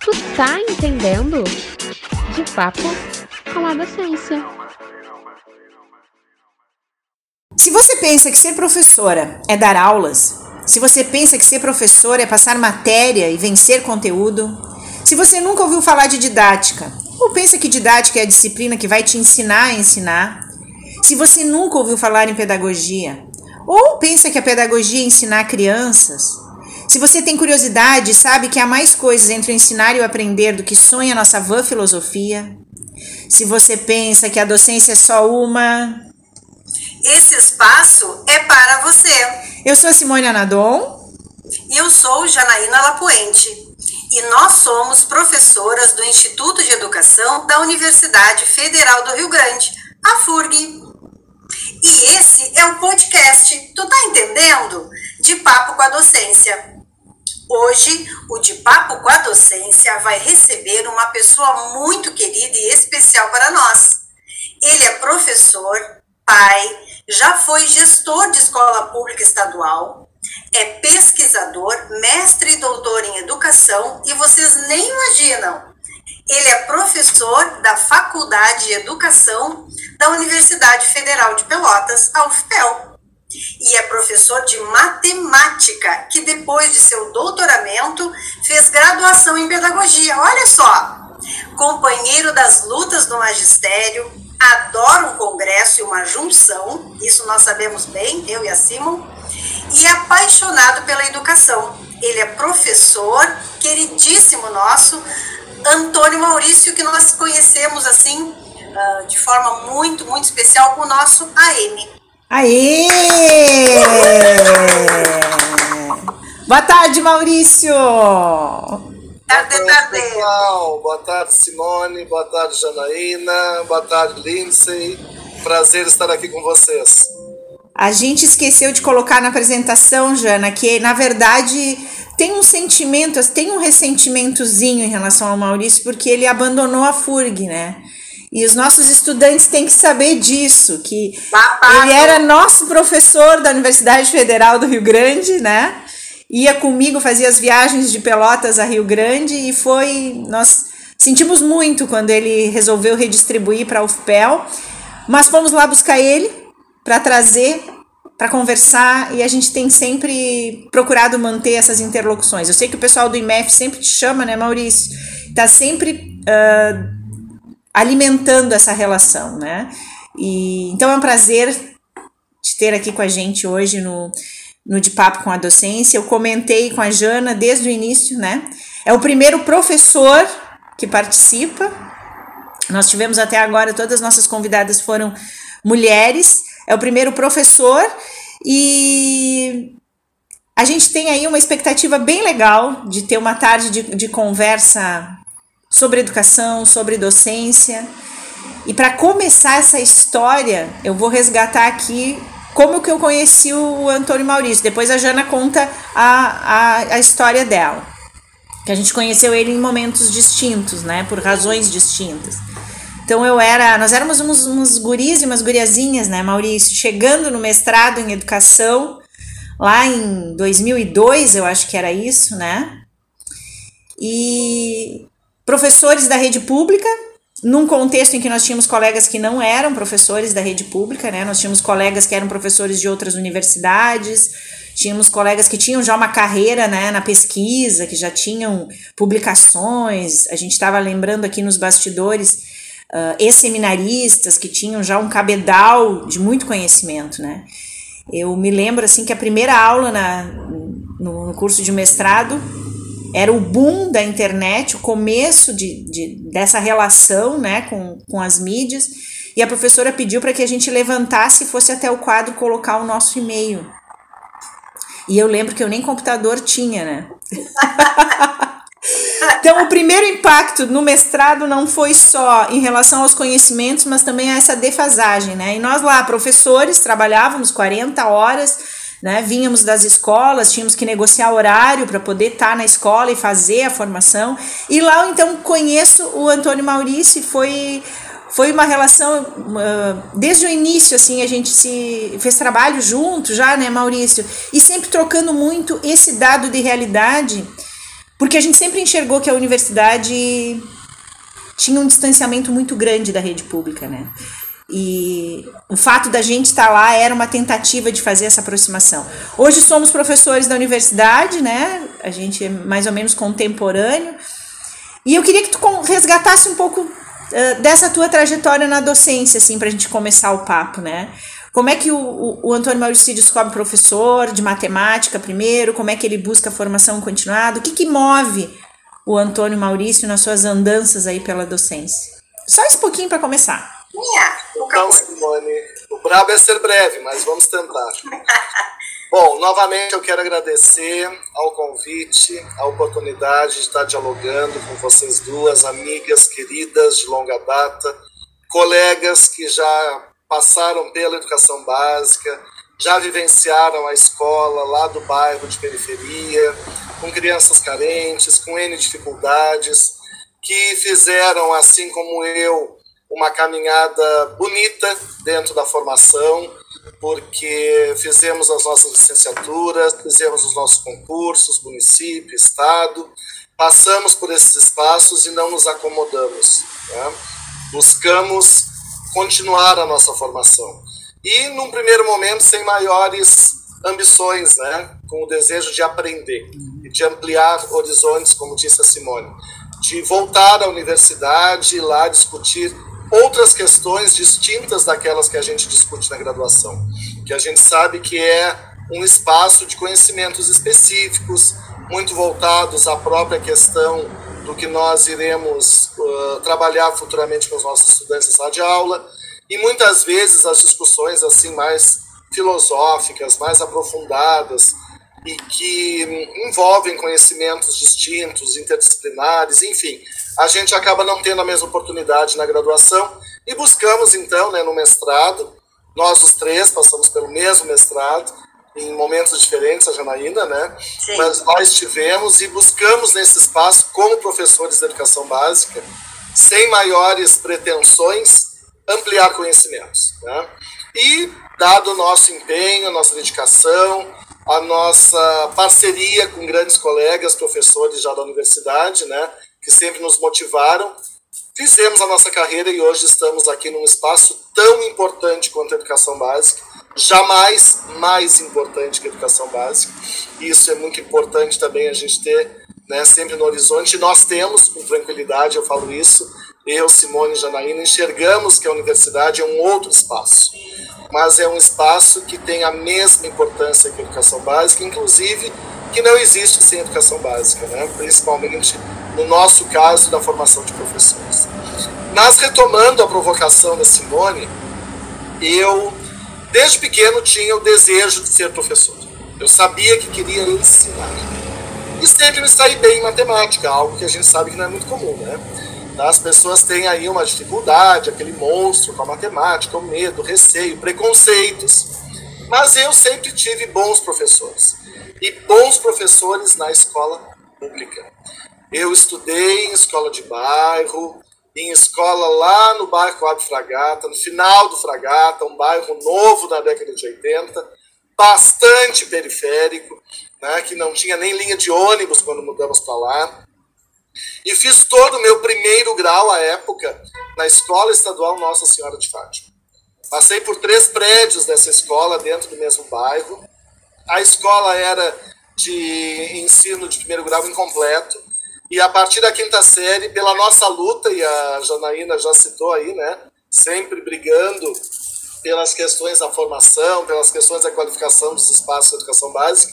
Tu tá entendendo? De papo com a docência. Se você pensa que ser professora é dar aulas, se você pensa que ser professor é passar matéria e vencer conteúdo, se você nunca ouviu falar de didática, ou pensa que didática é a disciplina que vai te ensinar a ensinar, se você nunca ouviu falar em pedagogia, ou pensa que a pedagogia é ensinar crianças, se você tem curiosidade sabe que há mais coisas entre o ensinar e o aprender do que sonha a nossa vã filosofia, se você pensa que a docência é só uma. Esse espaço é para você. Eu sou a Simone Anadon. E eu sou Janaína Lapuente. E nós somos professoras do Instituto de Educação da Universidade Federal do Rio Grande, a FURG. E esse é o podcast, tu tá entendendo? De Papo com a Docência. Hoje, o De Papo com a Docência vai receber uma pessoa muito querida e especial para nós. Ele é professor, pai, já foi gestor de escola pública estadual, é pesquisador, mestre e doutor em educação e vocês nem imaginam. Ele é professor da Faculdade de Educação da Universidade Federal de Pelotas, a UFPEL e é professor de matemática, que depois de seu doutoramento fez graduação em pedagogia. Olha só! Companheiro das lutas do magistério, adora um congresso e uma junção, isso nós sabemos bem, eu e a Simon, e é apaixonado pela educação. Ele é professor, queridíssimo nosso, Antônio Maurício, que nós conhecemos assim, ah, de forma muito, muito especial, com o nosso AM. Aê! Boa tarde, Maurício! Boa tarde, pessoal. Boa tarde, Simone. Boa tarde, Janaína. Boa tarde, Lindsay. Prazer estar aqui com vocês. A gente esqueceu de colocar na apresentação, Jana, que na verdade tem um sentimento, tem um ressentimentozinho em relação ao Maurício, porque ele abandonou a FURG, né? E os nossos estudantes têm que saber disso, que ele era nosso professor da Universidade Federal do Rio Grande, né? Ia comigo, fazia as viagens de Pelotas a Rio Grande e foi nós sentimos muito quando ele resolveu redistribuir para a UFPEL, mas fomos lá buscar ele para trazer para conversar e a gente tem sempre procurado manter essas interlocuções. Eu sei que o pessoal do IMEF sempre te chama, né, Maurício? Tá sempre uh, alimentando essa relação, né? E, então é um prazer te ter aqui com a gente hoje no, no De Papo com a Docência. Eu comentei com a Jana desde o início, né? É o primeiro professor que participa. Nós tivemos até agora, todas as nossas convidadas foram mulheres. É o primeiro professor e a gente tem aí uma expectativa bem legal de ter uma tarde de, de conversa sobre educação, sobre docência. E para começar essa história, eu vou resgatar aqui como que eu conheci o Antônio Maurício. Depois a Jana conta a, a, a história dela. Que a gente conheceu ele em momentos distintos, né? Por razões distintas. Então eu era, nós éramos uns, uns guris e umas guriazinhas, né, Maurício, chegando no mestrado em educação, lá em 2002, eu acho que era isso, né? E professores da rede pública, num contexto em que nós tínhamos colegas que não eram professores da rede pública, né? Nós tínhamos colegas que eram professores de outras universidades, tínhamos colegas que tinham já uma carreira, né, na pesquisa, que já tinham publicações. A gente estava lembrando aqui nos bastidores uh, ex-seminaristas que tinham já um cabedal de muito conhecimento, né? Eu me lembro assim que a primeira aula na, no curso de mestrado era o boom da internet, o começo de, de, dessa relação né, com, com as mídias, e a professora pediu para que a gente levantasse e fosse até o quadro colocar o nosso e-mail. E eu lembro que eu nem computador tinha, né? então, o primeiro impacto no mestrado não foi só em relação aos conhecimentos, mas também a essa defasagem, né? E nós lá, professores, trabalhávamos 40 horas né? Vínhamos das escolas, tínhamos que negociar horário para poder estar tá na escola e fazer a formação. E lá então conheço o Antônio Maurício foi foi uma relação desde o início assim a gente se fez trabalho junto já né Maurício e sempre trocando muito esse dado de realidade porque a gente sempre enxergou que a universidade tinha um distanciamento muito grande da rede pública né e o fato da gente estar lá era uma tentativa de fazer essa aproximação hoje somos professores da universidade né a gente é mais ou menos contemporâneo e eu queria que tu resgatasse um pouco uh, dessa tua trajetória na docência, assim, para a gente começar o papo, né? Como é que o, o, o Antônio Maurício se descobre professor de matemática primeiro? Como é que ele busca formação continuada? O que, que move o Antônio Maurício nas suas andanças aí pela docência? Só esse pouquinho para começar. Então, Simone, o brabo é ser breve, mas vamos tentar. Bom, novamente eu quero agradecer ao convite, a oportunidade de estar dialogando com vocês duas, amigas queridas de longa data, colegas que já passaram pela educação básica, já vivenciaram a escola lá do bairro de periferia, com crianças carentes, com N dificuldades, que fizeram, assim como eu, uma caminhada bonita dentro da formação porque fizemos as nossas licenciaturas, fizemos os nossos concursos, município, estado, passamos por esses espaços e não nos acomodamos. Né? Buscamos continuar a nossa formação. E, num primeiro momento, sem maiores ambições, né? com o desejo de aprender e de ampliar horizontes, como disse a Simone, de voltar à universidade e lá discutir outras questões distintas daquelas que a gente discute na graduação, que a gente sabe que é um espaço de conhecimentos específicos, muito voltados à própria questão do que nós iremos uh, trabalhar futuramente com os nossos estudantes em sala de aula, e muitas vezes as discussões assim mais filosóficas, mais aprofundadas, e que envolvem conhecimentos distintos, interdisciplinares, enfim, a gente acaba não tendo a mesma oportunidade na graduação e buscamos então, né, no mestrado, nós os três passamos pelo mesmo mestrado em momentos diferentes, a Janaína, né? Sim. Mas nós tivemos e buscamos nesse espaço como professores de educação básica, sem maiores pretensões, ampliar conhecimentos, né? E dado o nosso empenho, a nossa dedicação, a nossa parceria com grandes colegas, professores já da universidade, né? Que sempre nos motivaram. Fizemos a nossa carreira e hoje estamos aqui num espaço tão importante quanto a educação básica, jamais mais importante que a educação básica. Isso é muito importante também a gente ter né, sempre no horizonte. Nós temos, com tranquilidade, eu falo isso, eu, Simone e Janaína, enxergamos que a universidade é um outro espaço, mas é um espaço que tem a mesma importância que a educação básica, inclusive que não existe sem educação básica, né? principalmente no nosso caso da formação de professores. Mas retomando a provocação da Simone, eu desde pequeno tinha o desejo de ser professor. Eu sabia que queria ensinar. E sempre me saí bem em matemática, algo que a gente sabe que não é muito comum, né? As pessoas têm aí uma dificuldade, aquele monstro com a matemática, o medo, o receio, preconceitos. Mas eu sempre tive bons professores. E bons professores na escola pública. Eu estudei em escola de bairro, em escola lá no bairro Coab Fragata, no final do Fragata, um bairro novo da década de 80, bastante periférico, né, que não tinha nem linha de ônibus quando mudamos para lá. E fiz todo o meu primeiro grau à época na Escola Estadual Nossa Senhora de Fátima. Passei por três prédios dessa escola dentro do mesmo bairro. A escola era de ensino de primeiro grau incompleto e a partir da quinta série, pela nossa luta, e a Janaína já citou aí, né? Sempre brigando pelas questões da formação, pelas questões da qualificação dos espaços de educação básica.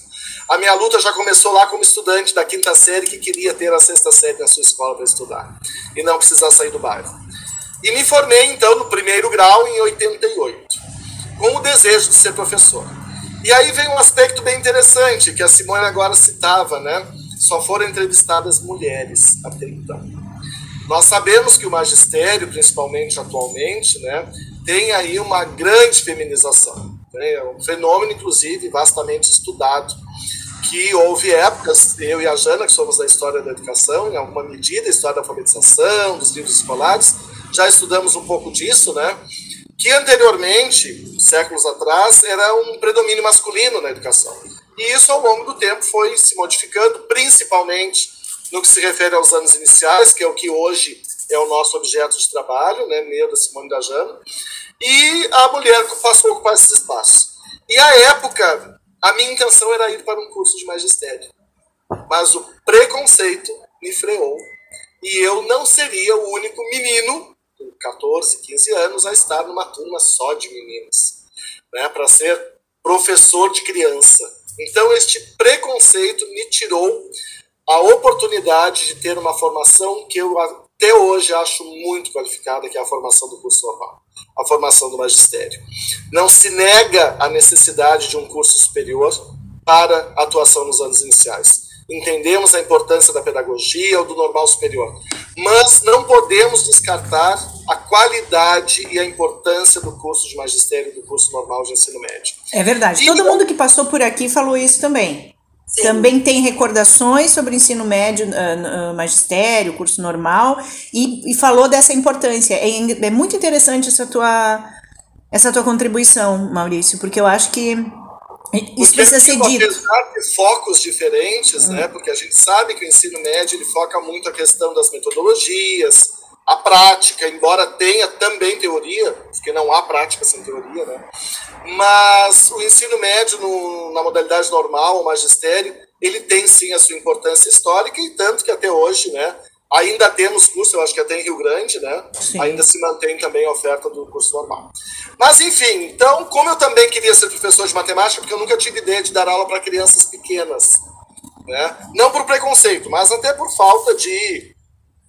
A minha luta já começou lá como estudante da quinta série que queria ter a sexta série na sua escola para estudar e não precisar sair do bairro. E me formei então no primeiro grau em 88, com o desejo de ser professor. E aí vem um aspecto bem interessante que a Simone agora citava, né? só foram entrevistadas mulheres até então. Nós sabemos que o magistério, principalmente atualmente, né, tem aí uma grande feminização. Né, é um fenômeno, inclusive, vastamente estudado, que houve épocas, eu e a Jana, que somos da história da educação, em alguma medida, história da alfabetização, dos livros escolares, já estudamos um pouco disso, né? Que anteriormente, séculos atrás, era um predomínio masculino na educação. E isso, ao longo do tempo, foi se modificando, principalmente no que se refere aos anos iniciais, que é o que hoje é o nosso objeto de trabalho, né, meu da Simone da Jana, e a mulher passou a ocupar esses espaços. E a época, a minha intenção era ir para um curso de magistério, mas o preconceito me freou e eu não seria o único menino com 14, 15 anos a estar numa turma só de meninas, né, para ser professor de criança. Então este preconceito me tirou a oportunidade de ter uma formação que eu até hoje acho muito qualificada, que é a formação do curso normal, a formação do magistério. Não se nega a necessidade de um curso superior para atuação nos anos iniciais. Entendemos a importância da pedagogia ou do normal superior, mas não podemos descartar a qualidade e a importância do curso de magistério e do curso normal de ensino médio. É verdade. E Todo mundo que passou por aqui falou isso também. Sim. Também tem recordações sobre ensino médio, uh, magistério, curso normal, e, e falou dessa importância. É, é, muito interessante essa tua, essa tua contribuição, Maurício, porque eu acho que isso porque, precisa ser dito. Apesar de focos diferentes, hum. né, porque a gente sabe que o ensino médio ele foca muito a questão das metodologias, a prática, embora tenha também teoria, porque não há prática sem teoria, né? Mas o ensino médio no, na modalidade normal, o magistério, ele tem sim a sua importância histórica e tanto que até hoje, né? Ainda temos curso, eu acho que até em Rio Grande, né? Sim. Ainda se mantém também a oferta do curso normal. Mas enfim, então, como eu também queria ser professor de matemática, porque eu nunca tive ideia de dar aula para crianças pequenas, né? Não por preconceito, mas até por falta de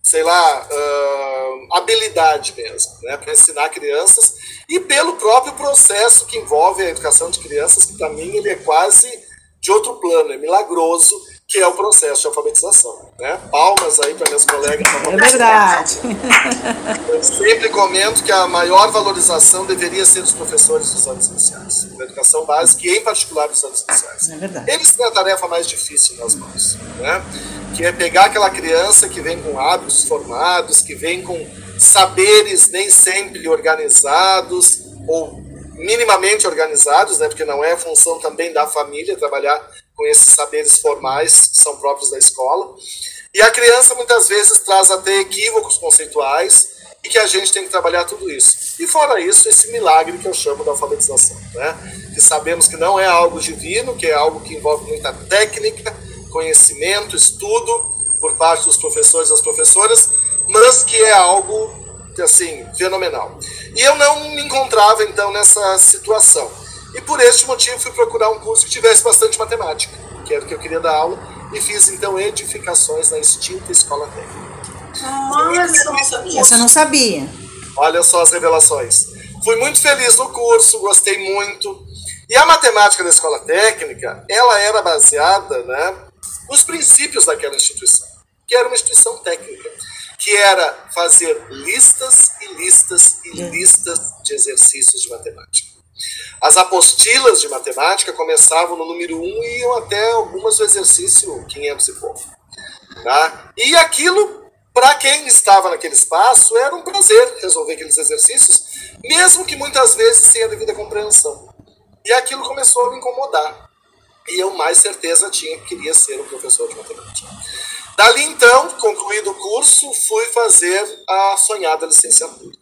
sei lá, uh, habilidade mesmo, né, para ensinar crianças e pelo próprio processo que envolve a educação de crianças, que para mim ele é quase de outro plano, é milagroso, que é o processo de alfabetização. Né? Palmas aí para minhas colegas. É verdade. Eu sempre comento que a maior valorização deveria ser dos professores dos anos iniciais, da educação básica e, em particular, dos anos iniciais. É verdade. Eles têm a tarefa mais difícil nas mãos, né? que é pegar aquela criança que vem com hábitos formados, que vem com saberes nem sempre organizados ou minimamente organizados, né? porque não é função também da família trabalhar com esses saberes formais que são próprios da escola. E a criança muitas vezes traz até equívocos conceituais e que a gente tem que trabalhar tudo isso. E fora isso, esse milagre que eu chamo da alfabetização, né? Que sabemos que não é algo divino, que é algo que envolve muita técnica, conhecimento, estudo por parte dos professores e das professoras, mas que é algo assim fenomenal. E eu não me encontrava então nessa situação. E por este motivo fui procurar um curso que tivesse bastante matemática, que era o que eu queria dar aula, e fiz então edificações na extinta escola técnica. Nossa, essa eu não sabia. Olha só as revelações. Fui muito feliz no curso, gostei muito. E a matemática da escola técnica, ela era baseada né, nos princípios daquela instituição, que era uma instituição técnica, que era fazer listas e listas e listas de exercícios de matemática. As apostilas de matemática começavam no número 1 e iam até algumas do exercício 500 e pouco. Tá? E aquilo, para quem estava naquele espaço, era um prazer resolver aqueles exercícios, mesmo que muitas vezes sem a devida compreensão. E aquilo começou a me incomodar. E eu mais certeza tinha que queria ser um professor de matemática. Dali então, concluído o curso, fui fazer a sonhada licenciatura.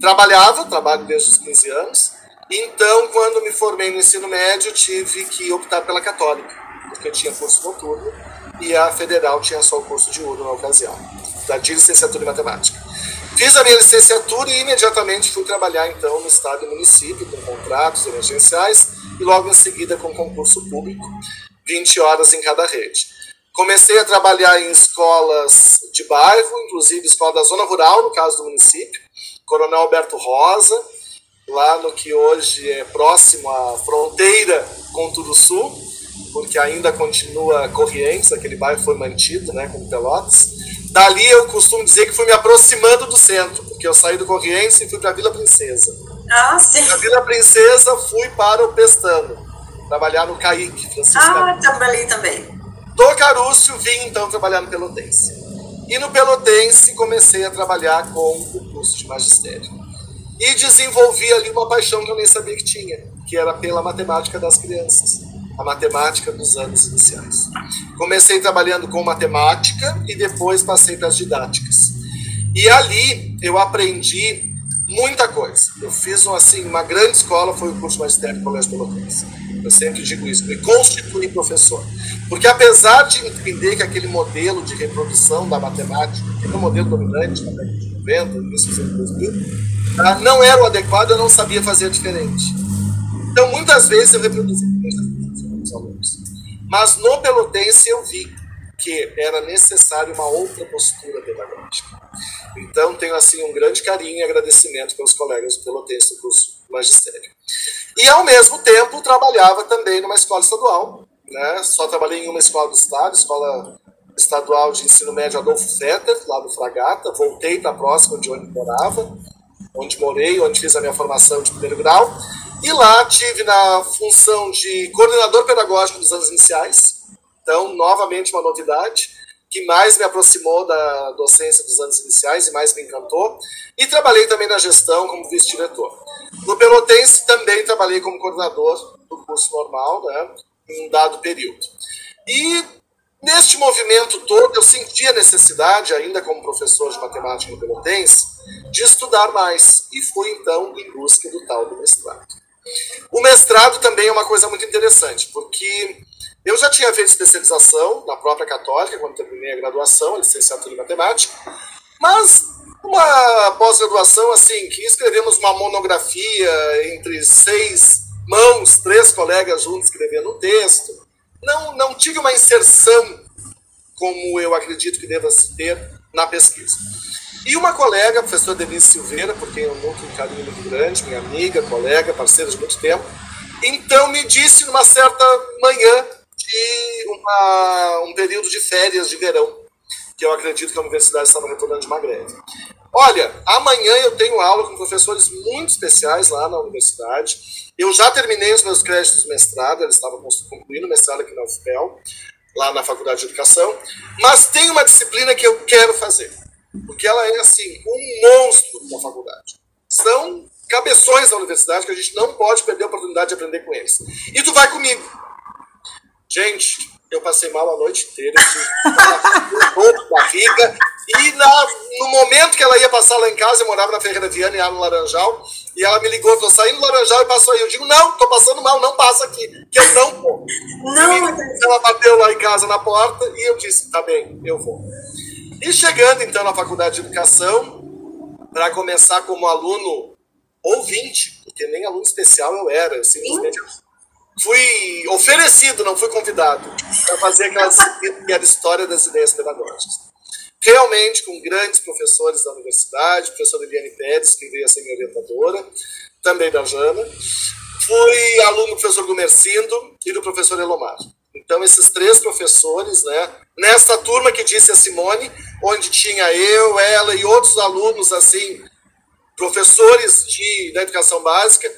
Trabalhava, trabalho desde os 15 anos, então, quando me formei no ensino médio, tive que optar pela católica, porque tinha curso noturno e a federal tinha só o curso de urno na ocasião, da de licenciatura em matemática. Fiz a minha licenciatura e imediatamente fui trabalhar então no estado e município com contratos emergenciais e logo em seguida com concurso público, 20 horas em cada rede. Comecei a trabalhar em escolas de bairro, inclusive escola da zona rural, no caso do município, Coronel Alberto Rosa, lá no que hoje é próximo à fronteira com o Sul, porque ainda continua Corrientes, aquele bairro foi mantido, né, como Pelotas. Dali eu costumo dizer que fui me aproximando do centro, porque eu saí do Corrientes e fui para a Vila Princesa. Ah, sim. Da Vila Princesa fui para o Pestano. trabalhar no CAIC, Francisco Ah, trabalhei também. Do Carúcio, vim então trabalhar no Pelotense. E no Pelotense comecei a trabalhar com o curso de magistério. E desenvolvi ali uma paixão que eu nem sabia que tinha, que era pela matemática das crianças, a matemática dos anos iniciais. Comecei trabalhando com matemática e depois passei para as didáticas. E ali eu aprendi muita coisa. Eu fiz um, assim, uma grande escola, foi o curso de magistério do Colégio Pelotense. Eu sempre digo isso, me constitui professor. Porque apesar de entender que aquele modelo de reprodução da matemática, que é o modelo dominante na década de 90, início dos anos 2000, tá, não era o adequado, eu não sabia fazer diferente. Então, muitas vezes eu reproduzi os alunos. Mas no Pelotense eu vi que era necessário uma outra postura pedagógica. Então, tenho assim um grande carinho e agradecimento pelos colegas do Pelotense do curso magistério. E, ao mesmo tempo, trabalhava também numa escola estadual. Né? Só trabalhei em uma escola do estado, Escola Estadual de Ensino Médio Adolfo Fetter, lá do Fragata. Voltei para a próxima, de onde morava, onde morei, onde fiz a minha formação de primeiro grau. E lá tive na função de coordenador pedagógico dos anos iniciais. Então, novamente, uma novidade que mais me aproximou da docência dos anos iniciais e mais me encantou. E trabalhei também na gestão como vice-diretor. No Pelotense também trabalhei como coordenador do curso normal, né, em um dado período. E neste movimento todo eu senti a necessidade, ainda como professor de matemática no Pelotense, de estudar mais. E fui então em busca do tal do mestrado. O mestrado também é uma coisa muito interessante, porque eu já tinha feito especialização na própria Católica, quando terminei a graduação, a licenciatura em matemática, mas uma pós-graduação assim, que escrevemos uma monografia entre seis mãos, três colegas juntos escrevendo um texto. Não, não tive uma inserção como eu acredito que deva se ter na pesquisa. E uma colega, a professora Denise Silveira, por quem eu nutro um carinho muito grande, minha amiga, colega, parceira de muito tempo, então me disse numa certa manhã uma, um período de férias de verão, que eu acredito que a universidade estava retornando de uma greve. Olha, amanhã eu tenho aula com professores muito especiais lá na universidade. Eu já terminei os meus créditos de mestrado, eles estavam concluindo o mestrado aqui na UFPEL, lá na Faculdade de Educação, mas tem uma disciplina que eu quero fazer, porque ela é, assim, um monstro da faculdade. São cabeções da universidade que a gente não pode perder a oportunidade de aprender com eles. E tu vai comigo. Gente, eu passei mal a noite inteira, eu tive barriga, e na, no momento que ela ia passar lá em casa, eu morava na Ferreira Viana, em no Laranjal, e ela me ligou, tô saindo do Laranjal e passou aí. Eu digo, não, tô passando mal, não passa aqui, que eu não vou. Não. E ela bateu lá em casa na porta e eu disse, tá bem, eu vou. E chegando então na faculdade de educação, para começar como aluno ouvinte, porque nem aluno especial eu era, eu simplesmente fui oferecido, não fui convidado, para fazer aquela História das Ideias Pedagógicas. Realmente, com grandes professores da universidade, professora Eliane Pérez, que veio a ser minha orientadora, também da Jana. Fui aluno do professor Gumercindo e do professor Elomar. Então, esses três professores, né, nessa turma que disse a Simone, onde tinha eu, ela e outros alunos, assim, professores de, da educação básica,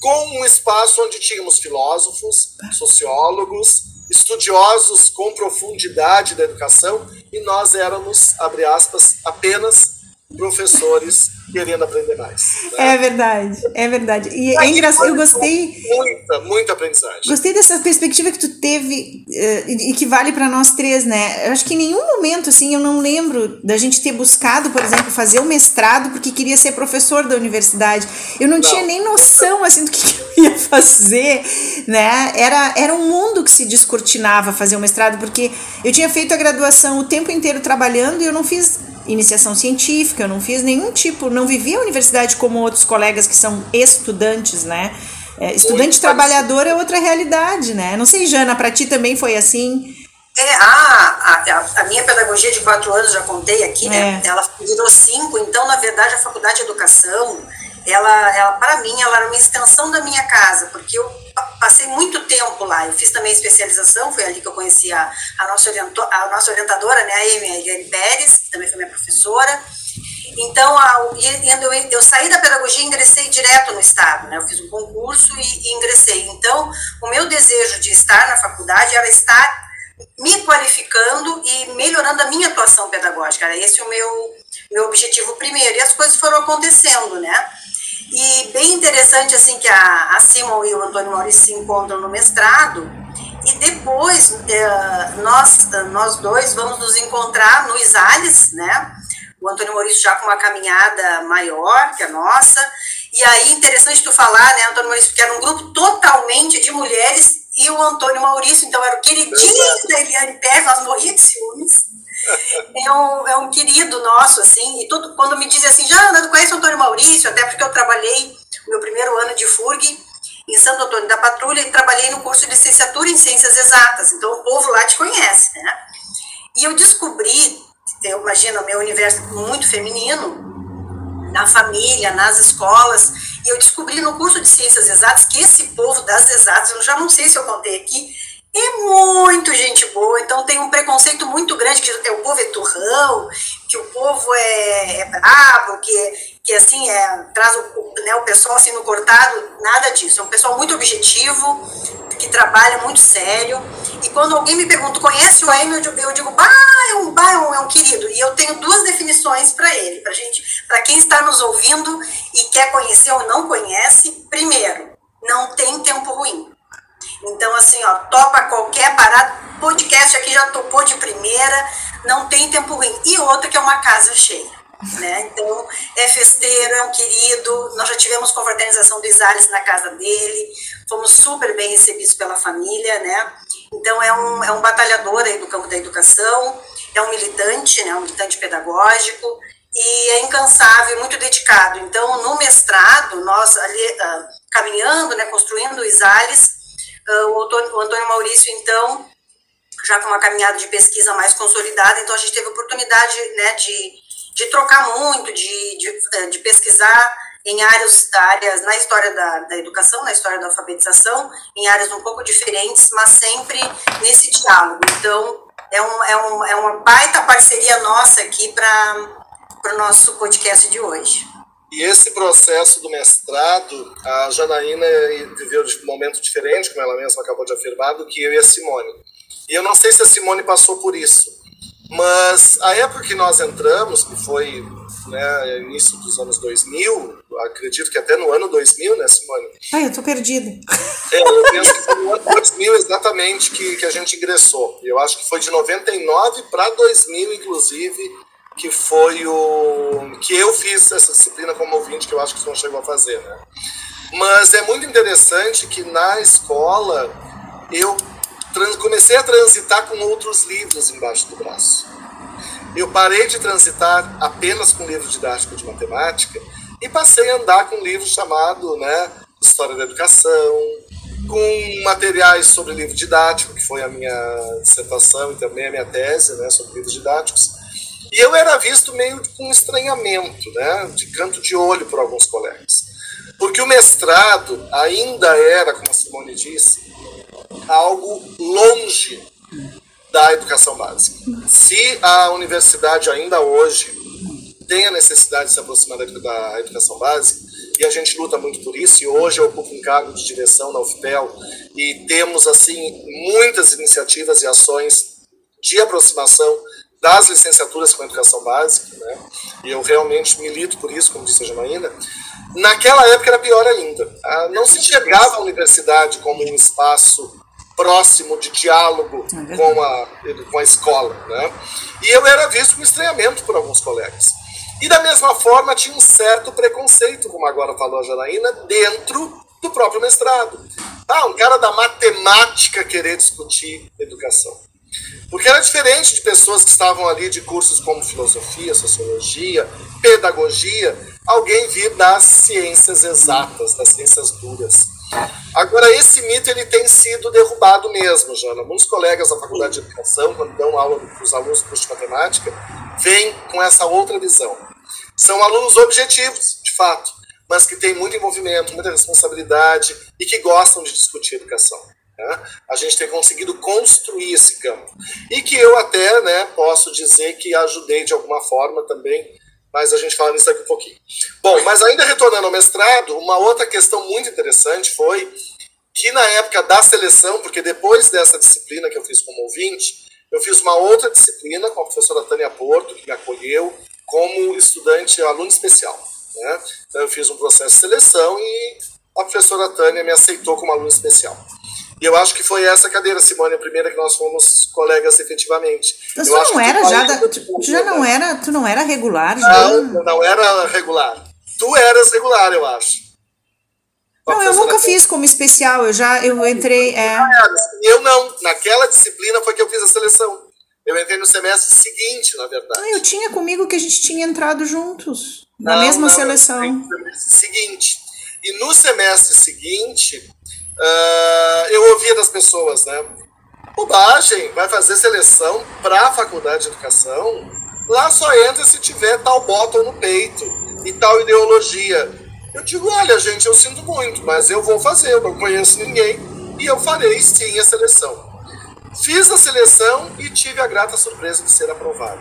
com um espaço onde tínhamos filósofos, sociólogos, estudiosos com profundidade da educação e nós éramos, abre aspas, apenas professores querendo aprender mais. Né? É verdade, é verdade. E é engraçado, eu gostei. Muita, muita aprendizagem. Gostei dessa perspectiva que tu teve uh, e que vale para nós três, né? Eu acho que em nenhum momento, assim, eu não lembro da gente ter buscado, por exemplo, fazer o mestrado porque queria ser professor da universidade. Eu não, não. tinha nem noção, assim, do que, que eu ia fazer, né? Era, era um mundo que se descortinava fazer o mestrado, porque eu tinha feito a graduação o tempo inteiro trabalhando e eu não fiz iniciação científica, eu não fiz nenhum tipo, não vivi a universidade como outros colegas que são estudantes, né? É, estudante trabalhador é outra realidade, né? Não sei, Jana, para ti também foi assim? É, a, a, a, minha pedagogia de quatro anos, já contei aqui, né? É. Ela virou cinco, então, na verdade, a faculdade de educação, ela, ela para mim, ela era uma extensão da minha casa, porque eu passei muito tempo lá. Eu fiz também especialização, foi ali que eu conheci a, a, nossa, a nossa orientadora, né, a Amy Pérez, também foi minha professora. Então, eu, eu, saí da pedagogia e ingressei direto no Estado, né? Eu fiz um concurso e, e ingressei. Então, o meu desejo de estar na faculdade era estar me qualificando e melhorando a minha atuação pedagógica. Era esse o meu, meu objetivo primeiro. E as coisas foram acontecendo, né? E bem interessante, assim, que a, a Simon e o Antônio Maurício se encontram no mestrado, e depois eh, nós, nós dois vamos nos encontrar no Isales, né? O Antônio Maurício já com uma caminhada maior que a nossa. E aí, interessante tu falar, né, Antônio Maurício, que era um grupo totalmente de mulheres e o Antônio Maurício, então era o queridinho da Eliane Pérez, nós morríamos de ciúmes. É um, é um querido nosso, assim, e tudo, quando me dizem assim, já tu conhece o Antônio Maurício, até porque eu trabalhei o meu primeiro ano de FURG em Santo Antônio da Patrulha e trabalhei no curso de licenciatura em Ciências Exatas, então o povo lá te conhece, né? E eu descobri, eu imagino, meu universo muito feminino, na família, nas escolas, e eu descobri no curso de Ciências Exatas que esse povo das exatas, eu já não sei se eu contei aqui, é muito gente boa, então tem um preconceito muito grande, que o povo é turrão, que o povo é, é brabo, que, que assim, é, traz o, né, o pessoal assim no cortado, nada disso. É um pessoal muito objetivo, que trabalha muito sério. E quando alguém me pergunta, conhece o Aime, eu digo, bah, é um, bah, é um, é um querido. E eu tenho duas definições para ele, para gente, para quem está nos ouvindo e quer conhecer ou não conhece. Primeiro, não tem tempo ruim. Então, assim, ó, topa qualquer parada. Podcast aqui já topou de primeira, não tem tempo ruim. E outra que é uma casa cheia. Né? Então, é festeiro, é um querido. Nós já tivemos confraternização do Isares na casa dele, fomos super bem recebidos pela família. Né? Então, é um, é um batalhador aí do campo da educação, é um militante, né? um militante pedagógico e é incansável, muito dedicado. Então, no mestrado, nós ali uh, caminhando, né, construindo o Isales, uh, o, Antônio, o Antônio Maurício, então, já com uma caminhada de pesquisa mais consolidada, então a gente teve a oportunidade né, de, de trocar muito, de, de, eh, de pesquisar em áreas, áreas na história da, da educação, na história da alfabetização, em áreas um pouco diferentes, mas sempre nesse diálogo. Então, é, um, é, um, é uma baita parceria nossa aqui para o nosso podcast de hoje. E esse processo do mestrado, a Janaína viveu um momento diferente, como ela mesma acabou de afirmar, do que eu e a Simone. E eu não sei se a Simone passou por isso, mas a época que nós entramos, que foi né, início dos anos 2000, acredito que até no ano 2000, né, Simone? Ai, eu tô perdida. É, eu penso que foi no ano 2000 exatamente que, que a gente ingressou. Eu acho que foi de 99 para 2000, inclusive, que foi o que eu fiz essa disciplina como ouvinte, que eu acho que você não chegou a fazer, né? Mas é muito interessante que na escola eu comecei a transitar com outros livros embaixo do braço. Eu parei de transitar apenas com livro didático de matemática e passei a andar com um livro chamado né, História da Educação, com materiais sobre livro didático, que foi a minha dissertação e também a minha tese né, sobre livros didáticos. E eu era visto meio com estranhamento, né, de canto de olho por alguns colegas. Porque o mestrado ainda era, como a Simone disse, algo longe da educação básica. Se a universidade ainda hoje tem a necessidade de se aproximar da educação básica, e a gente luta muito por isso, e hoje eu ocupo um cargo de direção na UFPEL, e temos, assim, muitas iniciativas e ações de aproximação das licenciaturas com educação básica, né? e eu realmente milito por isso, como disse a Janaína, naquela época era pior ainda. Ah, não se enxergava a universidade como um espaço próximo de diálogo é com, a, com a escola. Né? E eu era visto com estranhamento por alguns colegas. E da mesma forma tinha um certo preconceito, como agora falou a Janaína, dentro do próprio mestrado. Ah, um cara da matemática querer discutir educação. Porque era diferente de pessoas que estavam ali de cursos como filosofia, sociologia, pedagogia, alguém vir das ciências exatas, das ciências duras. Agora, esse mito ele tem sido derrubado mesmo, Jana. Muitos colegas da Faculdade de Educação, quando dão aula para os alunos curso de matemática, vêm com essa outra visão. São alunos objetivos, de fato, mas que têm muito envolvimento, muita responsabilidade e que gostam de discutir educação. Né? A gente tem conseguido construir esse campo. E que eu até né, posso dizer que ajudei de alguma forma também mas a gente fala nisso daqui um pouquinho. Bom, mas ainda retornando ao mestrado, uma outra questão muito interessante foi que na época da seleção, porque depois dessa disciplina que eu fiz como ouvinte, eu fiz uma outra disciplina com a professora Tânia Porto, que me acolheu como estudante, aluno especial. Né? Então eu fiz um processo de seleção e a professora Tânia me aceitou como aluno especial. E eu acho que foi essa cadeira, Simone, a primeira que nós fomos colegas efetivamente. Mas eu tu não era já, da, tu, tu, já não era, tu não era regular? Não, não era regular. Tu eras regular, eu acho. Não, eu nunca fiz como especial, eu já eu entrei. É... Eu não, naquela disciplina foi que eu fiz a seleção. Eu entrei no semestre seguinte, na verdade. Ah, eu tinha comigo que a gente tinha entrado juntos, na não, mesma não, seleção. No semestre seguinte. E no semestre seguinte, uh, eu ouvia das pessoas, né? Bobagem, vai fazer seleção para a faculdade de educação? Lá só entra se tiver tal bottom no peito e tal ideologia. Eu digo, olha, gente, eu sinto muito, mas eu vou fazer, eu não conheço ninguém e eu farei sim a seleção. Fiz a seleção e tive a grata surpresa de ser aprovado.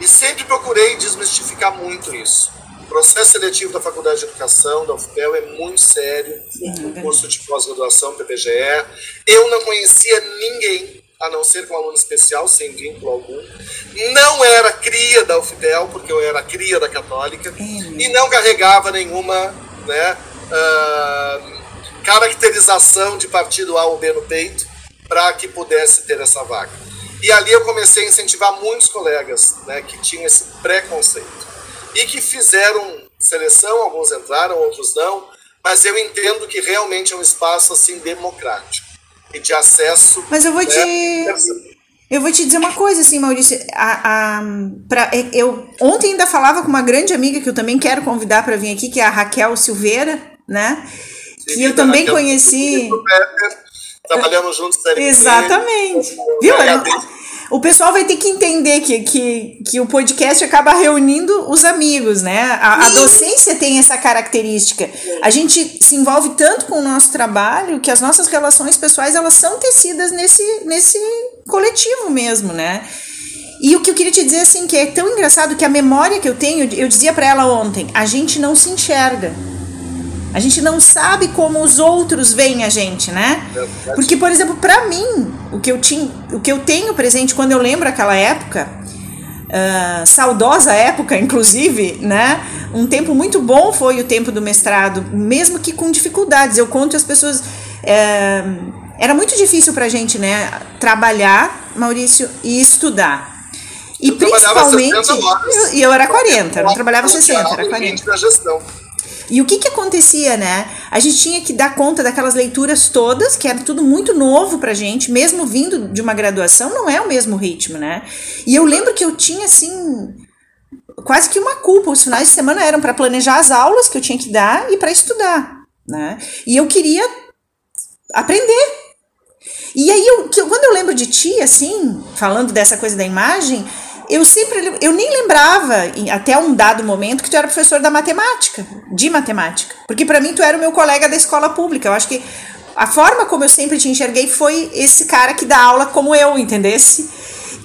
E sempre procurei desmistificar muito isso. O processo seletivo da Faculdade de Educação, da UFPEL, é muito sério. O curso de pós-graduação, PPGE. Eu não conhecia ninguém a não ser com um aluno especial, sem vínculo algum. Não era cria da UFPEL, porque eu era cria da Católica, e não carregava nenhuma né, uh, caracterização de partido A ou B no peito para que pudesse ter essa vaga. E ali eu comecei a incentivar muitos colegas né, que tinham esse preconceito e que fizeram seleção, alguns entraram, outros não, mas eu entendo que realmente é um espaço assim democrático e de acesso. Mas eu vou né, te. Eu vou te dizer uma coisa, assim, Maurício. A, a, pra, eu ontem ainda falava com uma grande amiga que eu também quero convidar para vir aqui, que é a Raquel Silveira, né? Sim, que eu também Raquel, conheci. Trabalhamos juntos. Exatamente. Viu? O pessoal vai ter que entender que, que, que o podcast acaba reunindo os amigos, né? A, a, docência tem essa característica. A gente se envolve tanto com o nosso trabalho que as nossas relações pessoais elas são tecidas nesse, nesse coletivo mesmo, né? E o que eu queria te dizer assim que é tão engraçado que a memória que eu tenho, eu dizia para ela ontem, a gente não se enxerga. A gente não sabe como os outros veem a gente, né? Porque, por exemplo, para mim, o que eu tinha, o que eu tenho presente quando eu lembro aquela época, uh, saudosa época, inclusive, né? Um tempo muito bom foi o tempo do mestrado, mesmo que com dificuldades. Eu conto as pessoas. Uh, era muito difícil pra gente, né? Trabalhar, Maurício, e estudar. E eu principalmente. E eu, eu, era 40, não trabalhava 60, era 40. Na gestão. E o que que acontecia, né? A gente tinha que dar conta daquelas leituras todas, que era tudo muito novo pra gente, mesmo vindo de uma graduação, não é o mesmo ritmo, né? E eu lembro que eu tinha assim quase que uma culpa. Os finais de semana eram para planejar as aulas que eu tinha que dar e para estudar, né? E eu queria aprender. E aí, eu, quando eu lembro de ti, assim, falando dessa coisa da imagem, eu sempre, eu nem lembrava, até um dado momento, que tu era professor da matemática, de matemática. Porque para mim tu era o meu colega da escola pública. Eu acho que a forma como eu sempre te enxerguei foi esse cara que dá aula como eu, entendesse?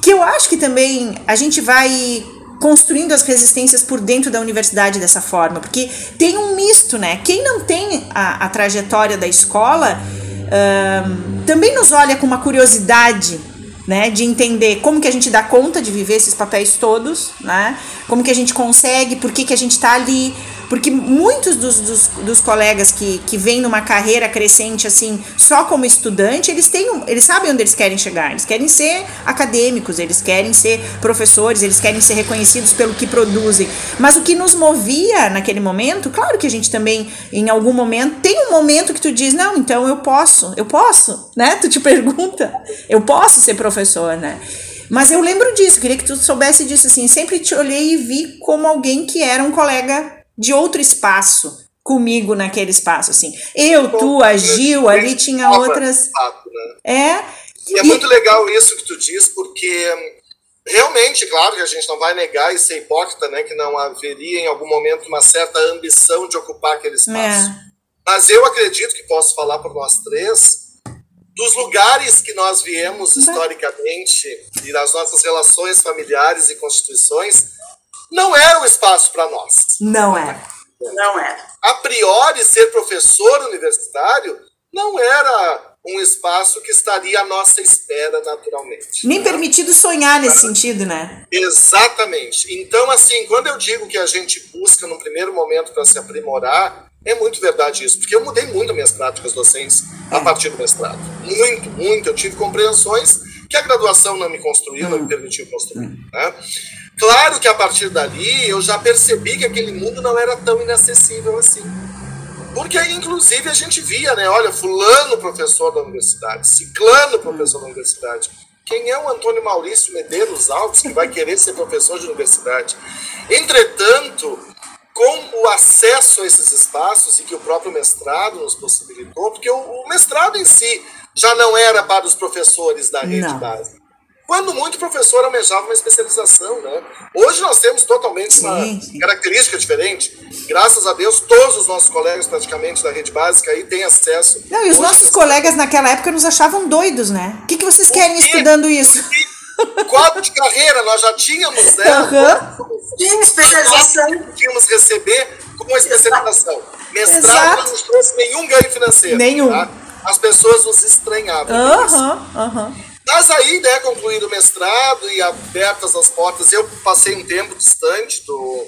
Que eu acho que também a gente vai construindo as resistências por dentro da universidade dessa forma, porque tem um misto, né? Quem não tem a, a trajetória da escola uh, também nos olha com uma curiosidade né, de entender como que a gente dá conta de viver esses papéis todos, né, como que a gente consegue, por que, que a gente está ali, porque muitos dos, dos, dos, colegas que, que vêm numa carreira crescente assim, só como estudante, eles têm eles sabem onde eles querem chegar. Eles querem ser acadêmicos, eles querem ser professores, eles querem ser reconhecidos pelo que produzem. Mas o que nos movia naquele momento, claro que a gente também, em algum momento, tem um momento que tu diz, não, então eu posso, eu posso, né? Tu te pergunta, eu posso ser professor, né? Mas eu lembro disso, queria que tu soubesse disso assim. Sempre te olhei e vi como alguém que era um colega de outro espaço comigo naquele espaço, assim. Eu, tu, a Gil, ali tinha outras. Né? É. E é muito legal isso que tu diz, porque realmente, claro que a gente não vai negar e ser hipócrita, né, que não haveria em algum momento uma certa ambição de ocupar aquele espaço. É. Mas eu acredito que posso falar por nós três, dos lugares que nós viemos historicamente e das nossas relações familiares e constituições, não era um espaço para nós. Não era. Não era. A priori, ser professor universitário não era um espaço que estaria à nossa espera naturalmente. Nem permitido sonhar nesse sentido, né? Exatamente. Então, assim, quando eu digo que a gente busca no primeiro momento para se aprimorar, é muito verdade isso, porque eu mudei muito minhas práticas docentes a partir do mestrado. Muito, muito. Eu tive compreensões que a graduação não me construiu, não me permitiu construir. Né? Claro que a partir dali eu já percebi que aquele mundo não era tão inacessível assim. Porque aí, inclusive, a gente via, né? Olha, fulano professor da universidade, ciclano professor da universidade. Quem é o Antônio Maurício Medeiros Alves que vai querer ser professor de universidade? Entretanto, com o acesso a esses espaços e que o próprio mestrado nos possibilitou, porque o, o mestrado em si já não era para os professores da rede Não. básica. Quando muito, o professor almejava uma especialização, né? Hoje nós temos totalmente uma Sim, sim. característica diferente. Graças a Deus, todos os nossos colegas, praticamente, da rede básica aí têm acesso. Não, e os nossos colegas naquela época nos achavam doidos, né? O que, que vocês querem quê? estudando isso? Quadro de carreira, nós já tínhamos, né? Aham. Sim, especialização. Tínhamos receber com especialização. Mestrado Exato. não nos trouxe nenhum ganho financeiro. Nenhum. tá? As pessoas nos estranhavam. com isso. Aham, aham. Mas aí, né, concluído o mestrado e abertas as portas, eu passei um tempo distante do,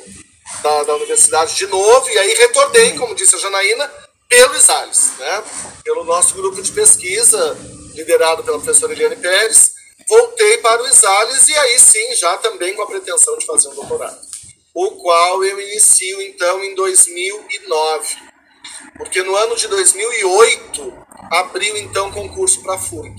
da, da universidade de novo, e aí retornei, como disse a Janaína, pelo ISALES, né, pelo nosso grupo de pesquisa, liderado pela professora Eliane Pérez. Voltei para o ISALES e aí sim, já também com a pretensão de fazer um doutorado, o qual eu inicio então em 2009. Porque no ano de 2008 abriu então concurso para a FURG.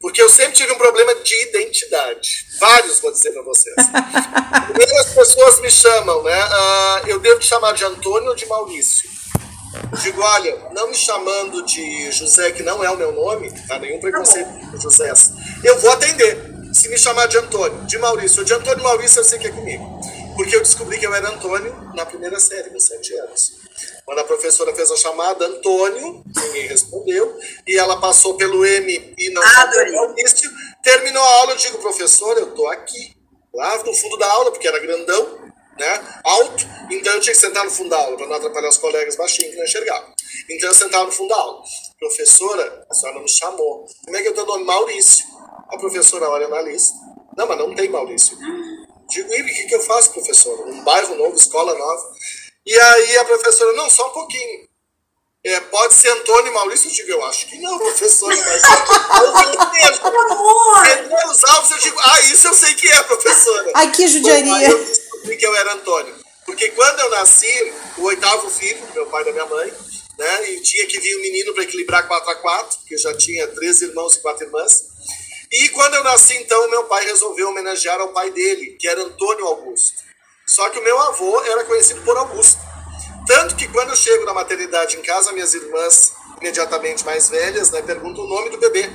Porque eu sempre tive um problema de identidade. Vários, vou dizer para vocês. Primeiro as pessoas me chamam, né? ah, eu devo te chamar de Antônio ou de Maurício? Digo, olha, não me chamando de José, que não é o meu nome, tá? Nenhum preconceito com José. Eu vou atender. Se me chamar de Antônio, de Maurício, de Antônio Maurício, eu sei que é comigo. Porque eu descobri que eu era Antônio na primeira série, com sete anos. Quando a professora fez a chamada, Antônio, ninguém respondeu, e ela passou pelo M e não Ah. Maurício, terminou a aula, eu digo, professor, eu tô aqui, lá no fundo da aula, porque era grandão, né, alto, então eu tinha que sentar no fundo da aula, para não atrapalhar os colegas baixinhos que não enxergavam. Então eu sentava no fundo da aula. Professora, a senhora me chamou. Como é que o teu nome? Maurício. A professora olha na lista. Não, mas não tem Maurício. Digo, e o que, que eu faço, professora? Um bairro novo, escola nova. E aí a professora, não, só um pouquinho. É, pode ser Antônio Maurício? Eu digo, eu acho que não, professora. Mas eu amor! Medeiros Alves, eu digo, ah, isso eu sei que é, professora. Ai, que judiaria. eu descobri que eu era Antônio. Porque quando eu nasci, o oitavo filho, meu pai e da minha mãe, né, e tinha que vir um menino para equilibrar 4 a 4 porque eu já tinha três irmãos e quatro irmãs. E quando eu nasci, então, meu pai resolveu homenagear ao pai dele, que era Antônio Augusto. Só que o meu avô era conhecido por Augusto. Tanto que quando eu chego na maternidade em casa, minhas irmãs, imediatamente mais velhas, né, perguntam o nome do bebê.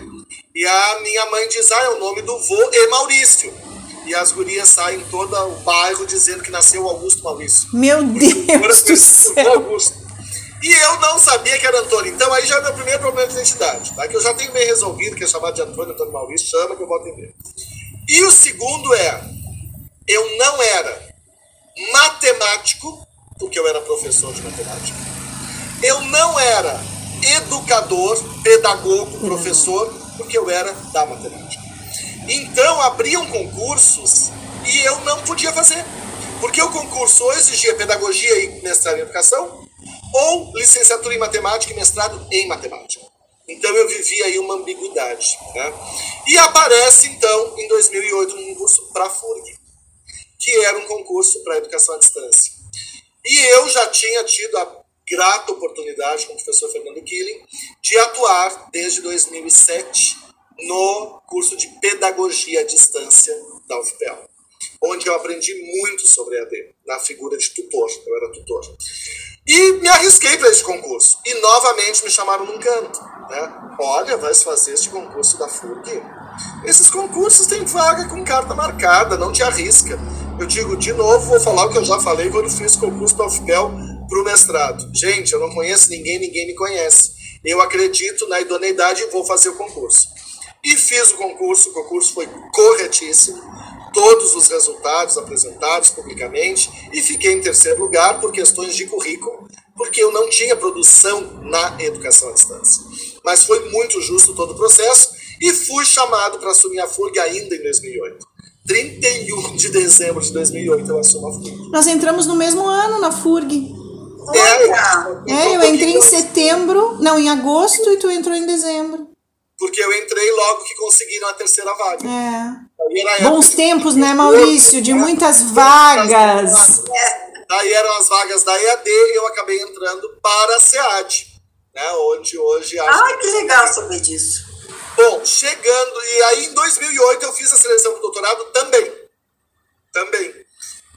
E a minha mãe diz, ah, é o nome do vô e Maurício. E as gurias saem todo o bairro dizendo que nasceu o Augusto Maurício. Meu Deus do céu. Augusto. E eu não sabia que era Antônio. Então aí já é o meu primeiro problema de identidade. Tá? Que eu já tenho bem resolvido, que é chamado de Antônio, Antônio Maurício, chama que eu vou atender. E o segundo é, eu não era matemático, porque eu era professor de matemática. Eu não era educador, pedagogo, professor, porque eu era da matemática. Então abriam concursos e eu não podia fazer. Porque o concurso ou exigia pedagogia e mestrado em educação, ou licenciatura em matemática e mestrado em matemática. Então eu vivi aí uma ambiguidade. Né? E aparece então em 2008 um concurso para a FURG, que era um concurso para educação à distância. E eu já tinha tido a grata oportunidade com o professor Fernando Killing de atuar desde 2007 no curso de pedagogia à distância da UFPEL, onde eu aprendi muito sobre EAD, na figura de tutor, eu era tutor. E me arrisquei para esse concurso. E novamente me chamaram num canto. Né? Olha, vai fazer este concurso da FURG? Esses concursos têm vaga com carta marcada, não te arrisca. Eu digo, de novo, vou falar o que eu já falei quando fiz concurso da UFPEL para o mestrado. Gente, eu não conheço ninguém, ninguém me conhece. Eu acredito na idoneidade e vou fazer o concurso. E fiz o concurso, o concurso foi corretíssimo. todos os resultados apresentados publicamente e fiquei em terceiro lugar por questões de currículo, porque eu não tinha produção na educação à distância. Mas foi muito justo todo o processo e fui chamado para assumir a FURG ainda em 2008. 31 de dezembro de 2008 eu assumo a FURG. Nós entramos no mesmo ano na FURG. É, eu, É, eu entrei em setembro, não, em agosto e tu entrou em dezembro. Porque eu entrei logo que conseguiram a terceira vaga. É. Bons tempos, né, Maurício? De muitas vagas. Daí eram as vagas da EAD e eu acabei entrando para a SEAD, né, onde hoje Ai, que legal saber disso. Bom, chegando, e aí em 2008 eu fiz a seleção para o doutorado também. Também.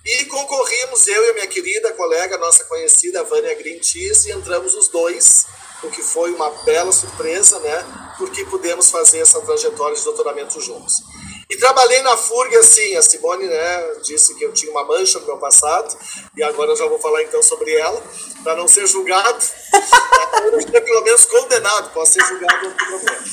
E concorrimos, eu e a minha querida colega, nossa conhecida Vânia Cheese, e entramos os dois, o que foi uma bela surpresa, né? Porque pudemos fazer essa trajetória de doutoramento juntos. E trabalhei na FURG, assim, a Simone né, disse que eu tinha uma mancha no meu passado, e agora eu já vou falar então sobre ela, para não ser julgado, ser pelo menos condenado, posso ser julgado, não tem problema.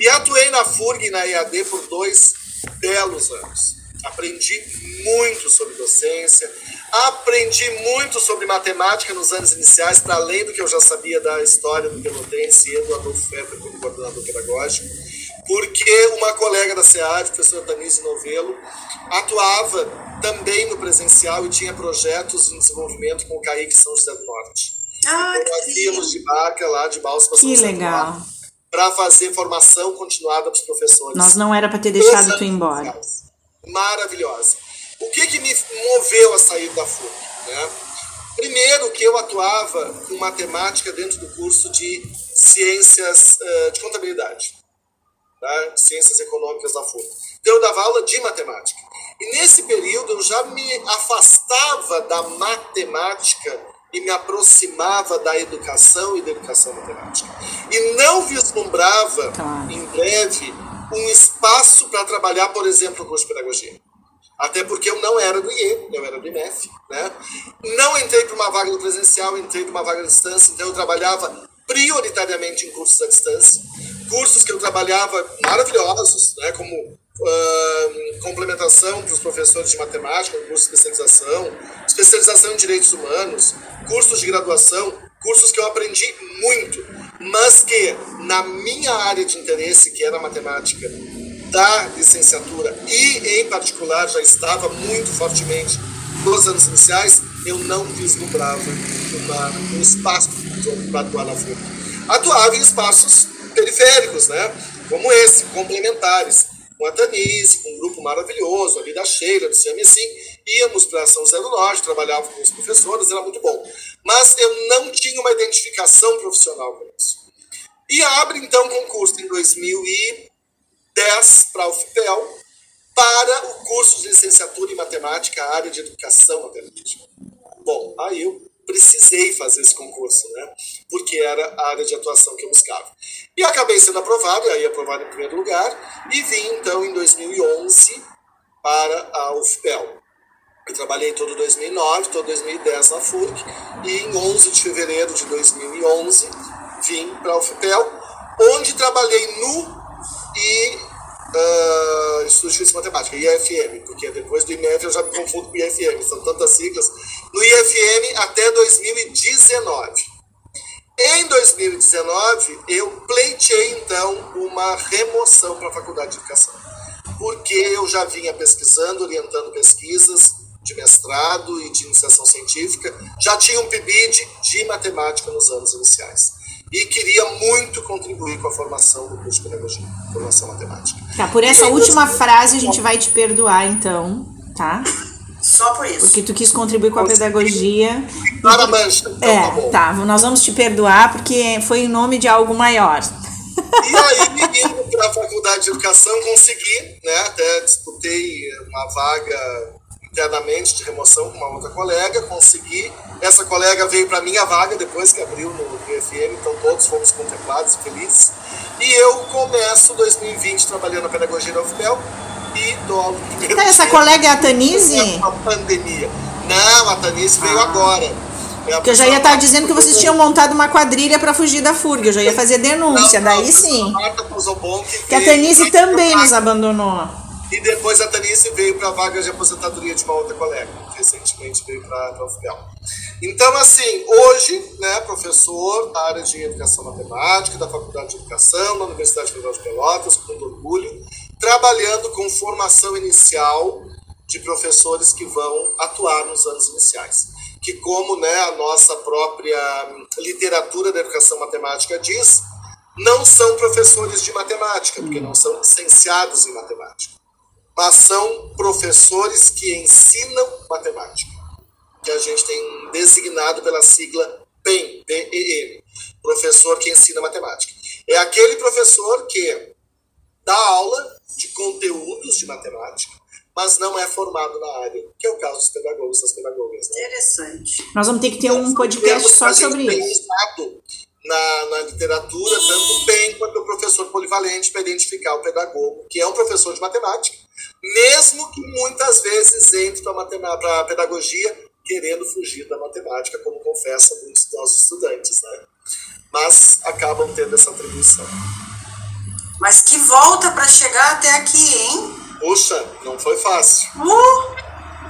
E atuei na FURG e na EAD por dois belos anos. Aprendi muito sobre docência, aprendi muito sobre matemática nos anos iniciais, para além do que eu já sabia da história do Pelotense e do Adolfo Fetter como coordenador pedagógico, porque uma colega da SEAD, professora Tanise Novelo, atuava também no presencial e tinha projetos em desenvolvimento com o CAIC São José do Norte. Ah, Então, nós íamos de barca lá de balsa para São Que José legal. Norte para fazer formação continuada para os professores. Nós não era para ter deixado tu ir embora. Maravilhosa. O que, que me moveu a sair da FURG? Né? Primeiro que eu atuava com matemática dentro do curso de ciências eh, de contabilidade, tá? ciências econômicas da FURG. Então eu dava aula de matemática. E nesse período eu já me afastava da matemática e me aproximava da educação e da educação matemática. E não vislumbrava, Claro. em breve, um espaço para trabalhar, por exemplo, o curso de pedagogia. Até porque eu não era do IE, eu era do IMEF, né? Não entrei para uma vaga presencial, entrei para uma vaga à distância, então eu trabalhava prioritariamente em cursos à distância. Cursos que eu trabalhava maravilhosos, né? Como ahn, complementação para os professores de matemática, curso de especialização, especialização em direitos humanos, cursos de graduação, cursos que eu aprendi muito, mas que na minha área de interesse, que era a matemática, da licenciatura e, em particular, já estava muito fortemente nos anos iniciais, eu não vislumbrava uma, um espaço atuar na FURG. Atuava em espaços periféricos, né? como esse, complementares, com a Tanise, com um grupo maravilhoso ali da Sheila, do CMSIM, íamos para São José do Norte, trabalhava com os professores, era muito bom. Mas eu não tinha uma identificação profissional com isso. E abre então concurso em 2010 para a UFPEL para o curso de licenciatura em matemática, área de educação matemática. Bom, aí eu precisei fazer esse concurso, né? Porque era a área de atuação que eu buscava. E acabei sendo aprovado, aí aprovado em primeiro lugar, e vim então em 2011 para a UFPEL. Eu trabalhei todo 2009, todo 2010 na FURC, e em 11 de fevereiro de 2011 vim para a UFPEL, onde trabalhei no e uh, Instituto de Ciência e Matemática, IFM, porque depois do IMEF eu já me confundo com IFM, são tantas siglas, no IFM até 2019. Em 2019, eu pleiteei então uma remoção para a Faculdade de Educação, porque eu já vinha pesquisando, orientando pesquisas de mestrado e de iniciação científica, já tinha um PIBID de matemática nos anos iniciais e queria muito contribuir com a formação do curso de pedagogia, formação matemática. Tá, por essa última frase a gente vai te perdoar então, tá? Só por isso. Porque tu quis contribuir com a pedagogia. Para a mancha, então tá É, bom. tá, nós vamos te perdoar porque foi em nome de algo maior. E aí, indo para a faculdade de educação, consegui, né? Até disputei uma vaga internamente de remoção com uma outra colega, consegui. Essa colega veio para minha vaga depois que abriu no UFM, então todos fomos contemplados e felizes. E eu começo 2020 trabalhando na pedagogia da UFPEL e aula no primeiro Tá, essa colega é a Tanise? A pandemia. Não, a Tanise veio agora. É Porque eu já ia estar dizendo que vocês tinham montado uma quadrilha para fugir da FURG. Eu já ia fazer denúncia, Não, não, daí sim. Que Que a Tanise também nos abandonou. E depois a Tanice veio para a vaga de aposentadoria de uma outra colega, recentemente veio para o FIEL. Então, assim, hoje, né, professor da área de educação matemática, da Faculdade de Educação, da Universidade Federal de Pelotas, com orgulho, trabalhando com formação inicial de professores que vão atuar nos anos iniciais. Que, como né, a nossa própria literatura da educação matemática diz, não são professores de matemática, porque não são licenciados em matemática, mas são professores que ensinam matemática, que a gente tem designado pela sigla PEN, P-E-M, professor que ensina matemática. É aquele professor que dá aula de conteúdos de matemática, mas não é formado na área, que é o caso dos pedagogos das pedagogas. Né? Interessante. Nós vamos ter que ter um podcast só sobre isso na, na literatura, tanto bem quanto o professor polivalente para identificar o pedagogo, que é um professor de matemática, mesmo que muitas vezes entre para a pedagogia querendo fugir da matemática, como confessam muitos dos nossos estudantes, né? Mas acabam tendo essa atribuição. Mas que volta para chegar até aqui, hein? Puxa, não foi fácil. Uh!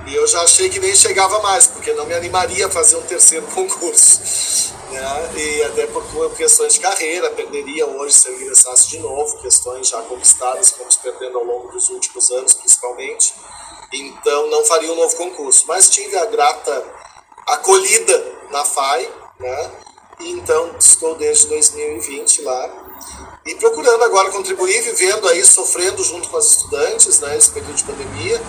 E eu já achei que nem chegava mais, porque não me animaria a fazer um terceiro concurso. Né? E até por questões de carreira, perderia hoje se eu ingressasse de novo, questões já conquistadas, fomos perdendo ao longo dos últimos anos, principalmente. Então não faria um novo concurso. Mas tive a grata acolhida na FAI, né? E então estou desde 2020 lá e procurando agora contribuir, vivendo aí, sofrendo junto com as estudantes, né, esse período de pandemia,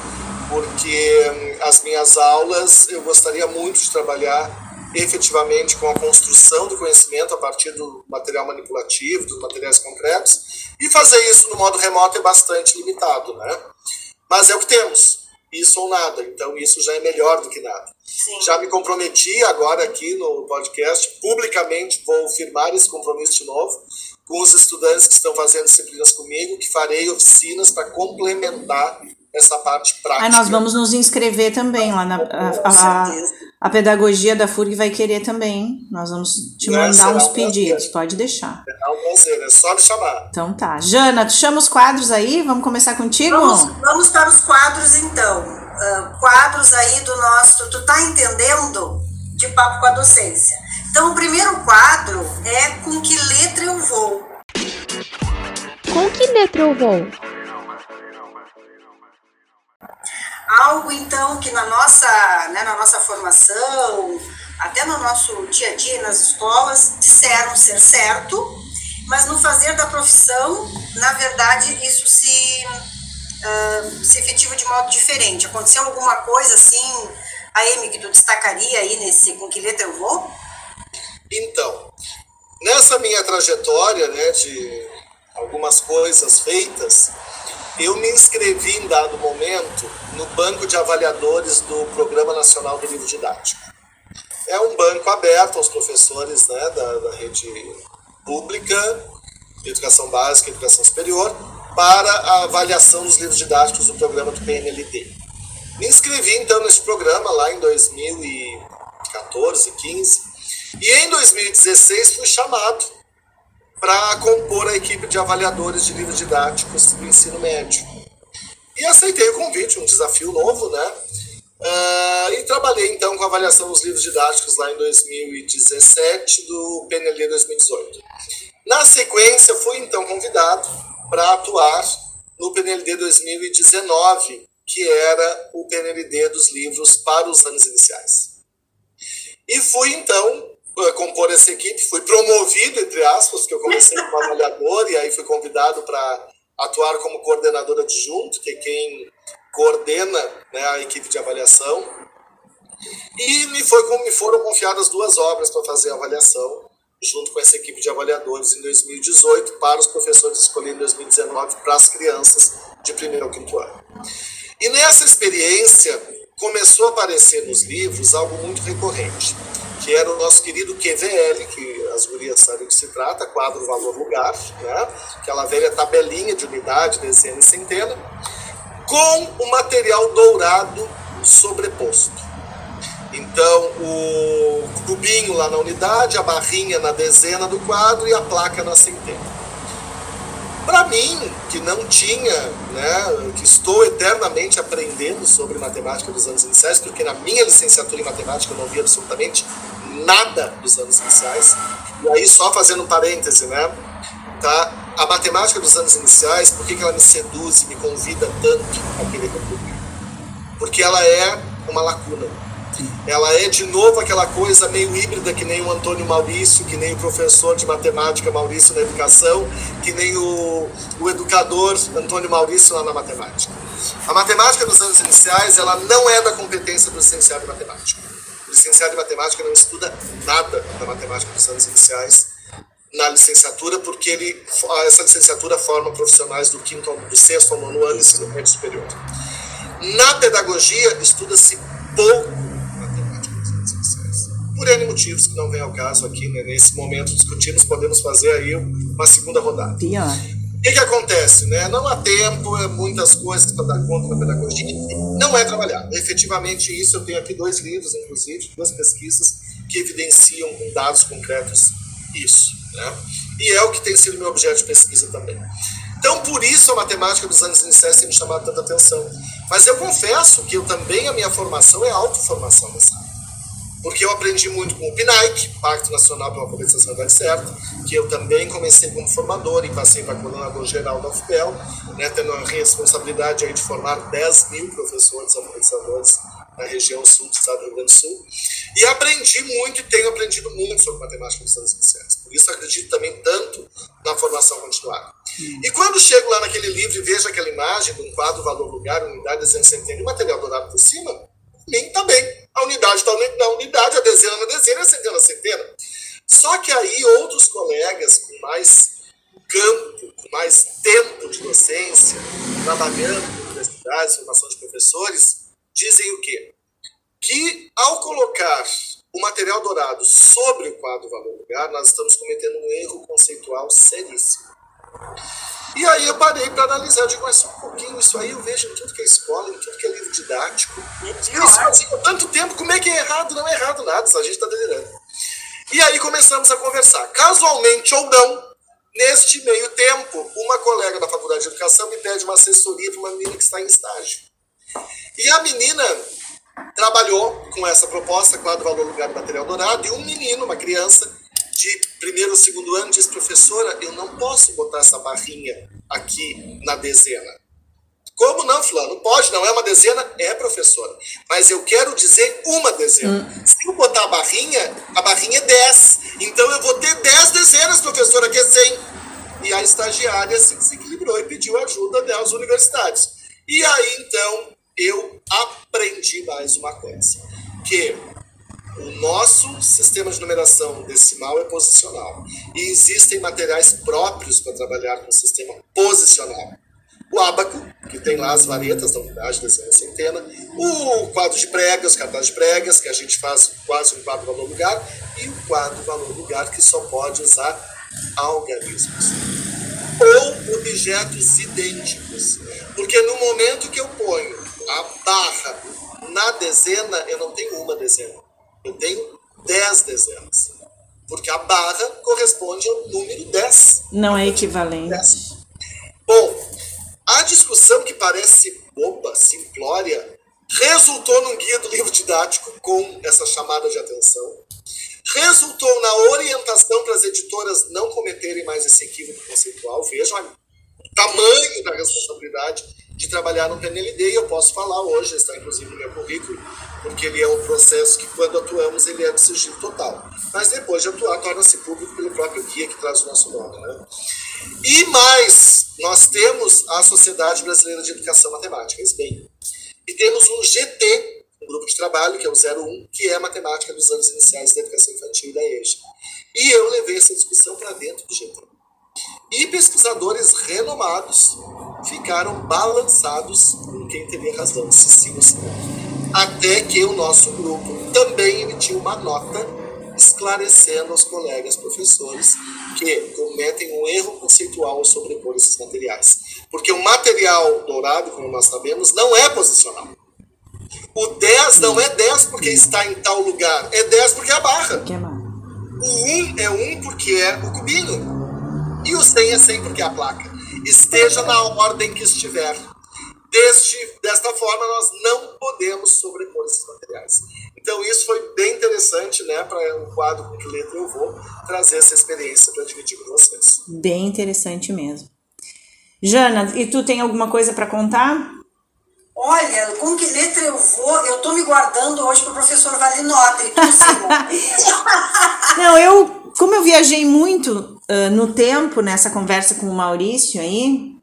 porque hum, as minhas aulas eu gostaria muito de trabalhar efetivamente com a construção do conhecimento a partir do material manipulativo, dos materiais concretos, e fazer isso no modo remoto é bastante limitado, né? Mas é o que temos, isso ou nada, então isso já é melhor do que nada. Sim. Já me comprometi agora aqui no podcast, publicamente vou firmar esse compromisso de novo, com os estudantes que estão fazendo disciplinas comigo, que farei oficinas para complementar essa parte prática. Aí nós vamos nos inscrever também lá na a, a, a, pedagogia da FURG vai querer também. Nós vamos te né, mandar uns um pedidos, pode deixar. É um prazer, é só me chamar. Então tá. Jana, tu chama os quadros aí? Vamos começar contigo? Vamos, vamos para os quadros então. Uh, quadros aí do nosso. Tu tá entendendo? De papo com a docência. Então, o primeiro quadro é Com que letra eu vou? Com que letra eu vou? Algo, então, que na nossa, né, na nossa formação, até no nosso dia a dia nas escolas, disseram ser certo, mas no fazer da profissão, na verdade, isso se, uh, se efetiva de modo diferente. Aconteceu alguma coisa assim, a Amy, que tu destacaria aí nesse Com que letra eu vou? Então, nessa minha trajetória né, de algumas coisas feitas, eu me inscrevi em dado momento no banco de avaliadores do Programa Nacional do Livro Didático. É um banco aberto aos professores né, da, da rede pública, educação básica e educação superior, para a avaliação dos livros didáticos do programa do PNLD. Me inscrevi então nesse programa lá em 2014, 15, e em 2016 fui chamado para compor a equipe de avaliadores de livros didáticos do ensino médio. E aceitei o convite, um desafio novo, né? Uh, e trabalhei então com a avaliação dos livros didáticos lá em 2017 do PNL 2018. Na sequência, fui então convidado para atuar no PNLD 2019, que era o PNLD dos livros para os anos iniciais. E fui então compor essa equipe, fui promovido, entre aspas, porque eu comecei como avaliador e aí fui convidado para atuar como coordenador adjunto, que é quem coordena né, a equipe de avaliação. E me, foi, me foram confiadas duas obras para fazer a avaliação, junto com essa equipe de avaliadores em 2018, para os professores escolhidos em 2019 para as crianças de primeiro ao quinto ano. E nessa experiência começou a aparecer nos livros algo muito recorrente que era o nosso querido QVL, que as gurias sabem que se trata, quadro, valor, lugar, né? aquela velha tabelinha de unidade, dezena e centena, com o material dourado sobreposto. Então, o cubinho lá na unidade, a barrinha na dezena do quadro e a placa na centena. Para mim, que não tinha, né, que estou eternamente aprendendo sobre matemática dos anos iniciais, porque na minha licenciatura em matemática eu não vi absolutamente nada dos anos iniciais. E aí, só fazendo um parêntese, né, tá? A matemática dos anos iniciais, por que, que ela me seduz e me convida tanto a querer concluir? Porque ela é uma lacuna ela é de novo aquela coisa meio híbrida que nem o Antônio Maurício, que nem o professor de matemática Maurício na educação, que nem o, o educador Antônio Maurício lá na matemática. A matemática dos anos iniciais, ela não é da competência do licenciado em matemática. Licenciado em matemática não estuda nada da matemática dos anos iniciais na licenciatura, porque ele, essa licenciatura forma profissionais do quinto, do sexto ao nono ano ensino médio superior. Na pedagogia, estuda-se pouco por N motivos que não vem ao caso aqui, né, nesse momento discutirmos, podemos fazer aí uma segunda rodada. Pior. Que, que acontece? Né? Não há tempo, é muitas coisas para dar conta da pedagogia, não é trabalhar. Efetivamente, isso eu tenho aqui dois livros, inclusive, duas pesquisas que evidenciam com dados concretos isso. Né? E é o que tem sido meu objeto de pesquisa também. Então, por isso a matemática dos anos iniciais tem me chamado tanta atenção. Mas eu confesso que eu também, a minha formação é autoformação nessa área porque eu aprendi muito com o PNAEC, Pacto Nacional pela Alfabetização da Certa, que eu também comecei como formador e passei para coordenador geral da UFPEL, né, tendo a responsabilidade aí de formar 10 mil professores alfabetizadores na região sul do estado do Rio Grande do Sul. E aprendi muito e tenho aprendido muito sobre matemática nos anos iniciais. Por isso acredito também tanto na formação continuada. E quando chego lá naquele livro e vejo aquela imagem de um quadro, valor, lugar, unidade, desenho, e material dourado por cima, mim também a unidade está na unidade, a dezena na dezena, a centena na centena. Só que aí outros colegas com mais campo, com mais tempo de docência, trabalhando em universidades, formação de professores, dizem o quê? Que ao colocar o material dourado sobre o quadro valor lugar, nós estamos cometendo um erro conceitual seríssimo. E aí eu parei para analisar, eu digo, mas só um pouquinho, isso aí eu vejo em tudo que é escola, em tudo que é livro didático. Isso há tanto tempo, como é que é errado? Não é errado nada, a gente está delirando. E aí começamos a conversar. Casualmente ou não, neste meio tempo, uma colega da Faculdade de Educação me pede uma assessoria para uma menina que está em estágio. E a menina trabalhou com essa proposta, quadro valor lugar do material dourado, e um menino, uma criança, de primeiro ou segundo ano diz, professora, eu não posso botar essa barrinha aqui na dezena. Como não, fulano? Pode, não é uma dezena? É, professora. Mas eu quero dizer uma dezena. Hum. Se eu botar a barrinha, a barrinha é 10. Então eu vou ter 10 dezenas, professora, que é 100. E a estagiária se desequilibrou e pediu ajuda das universidades. E aí, então, eu aprendi mais uma coisa. Que o nosso sistema de numeração decimal é posicional. E existem materiais próprios para trabalhar com o sistema posicional. O ábaco, que tem lá as varetas da unidade, dezena, centena. O quadro de pregas, cartaz de pregas, que a gente faz quase um quadro valor lugar. E o quadro valor lugar, que só pode usar algarismos. Ou objetos idênticos. Porque no momento que eu ponho a barra na dezena, eu não tenho uma dezena eu tenho 10 dezenas. Porque a barra corresponde ao número 10. Não é equivalente. 10. Bom, a discussão que parece boba, simplória, resultou num guia do livro didático com essa chamada de atenção, resultou na orientação para as editoras não cometerem mais esse equívoco conceitual. Vejam o tamanho da responsabilidade de trabalhar no PNLD e eu posso falar hoje, está inclusive no meu currículo, porque ele é um processo que quando atuamos ele é de sigilo total. Mas depois de atuar torna-se público pelo próprio guia que traz o nosso nome. Né? E mais, nós temos a Sociedade Brasileira de Educação Matemática, SBEM. E temos um GT, um grupo de trabalho, que é o 01, que é a matemática dos anos iniciais da educação infantil e da EJA. E eu levei essa discussão para dentro do GT. E pesquisadores renomados ficaram balançados com quem teria razão, se sim ou se não. Até que o nosso grupo também emitiu uma nota esclarecendo aos colegas professores que cometem um erro conceitual ao sobrepor esses materiais. Porque o material dourado, como nós sabemos, não é posicional. O 10 não é 10 porque está em tal lugar, é 10 porque é a barra. O 1 é 1 porque é o cubinho. E o 100 é 100 porque é a placa. esteja na ordem que estiver. Deste, desta forma, nós não podemos sobrepor esses materiais. Então, isso foi bem interessante, né, para o quadro com que letra eu vou trazer essa experiência para dividir com vocês. Bem interessante mesmo. Jana, e tu tem alguma coisa para contar? Olha, com que letra eu vou? Eu tô me guardando hoje para o professor Valinota. Tu, Não, eu, como eu viajei muito uh, no tempo nessa conversa com o Maurício aí,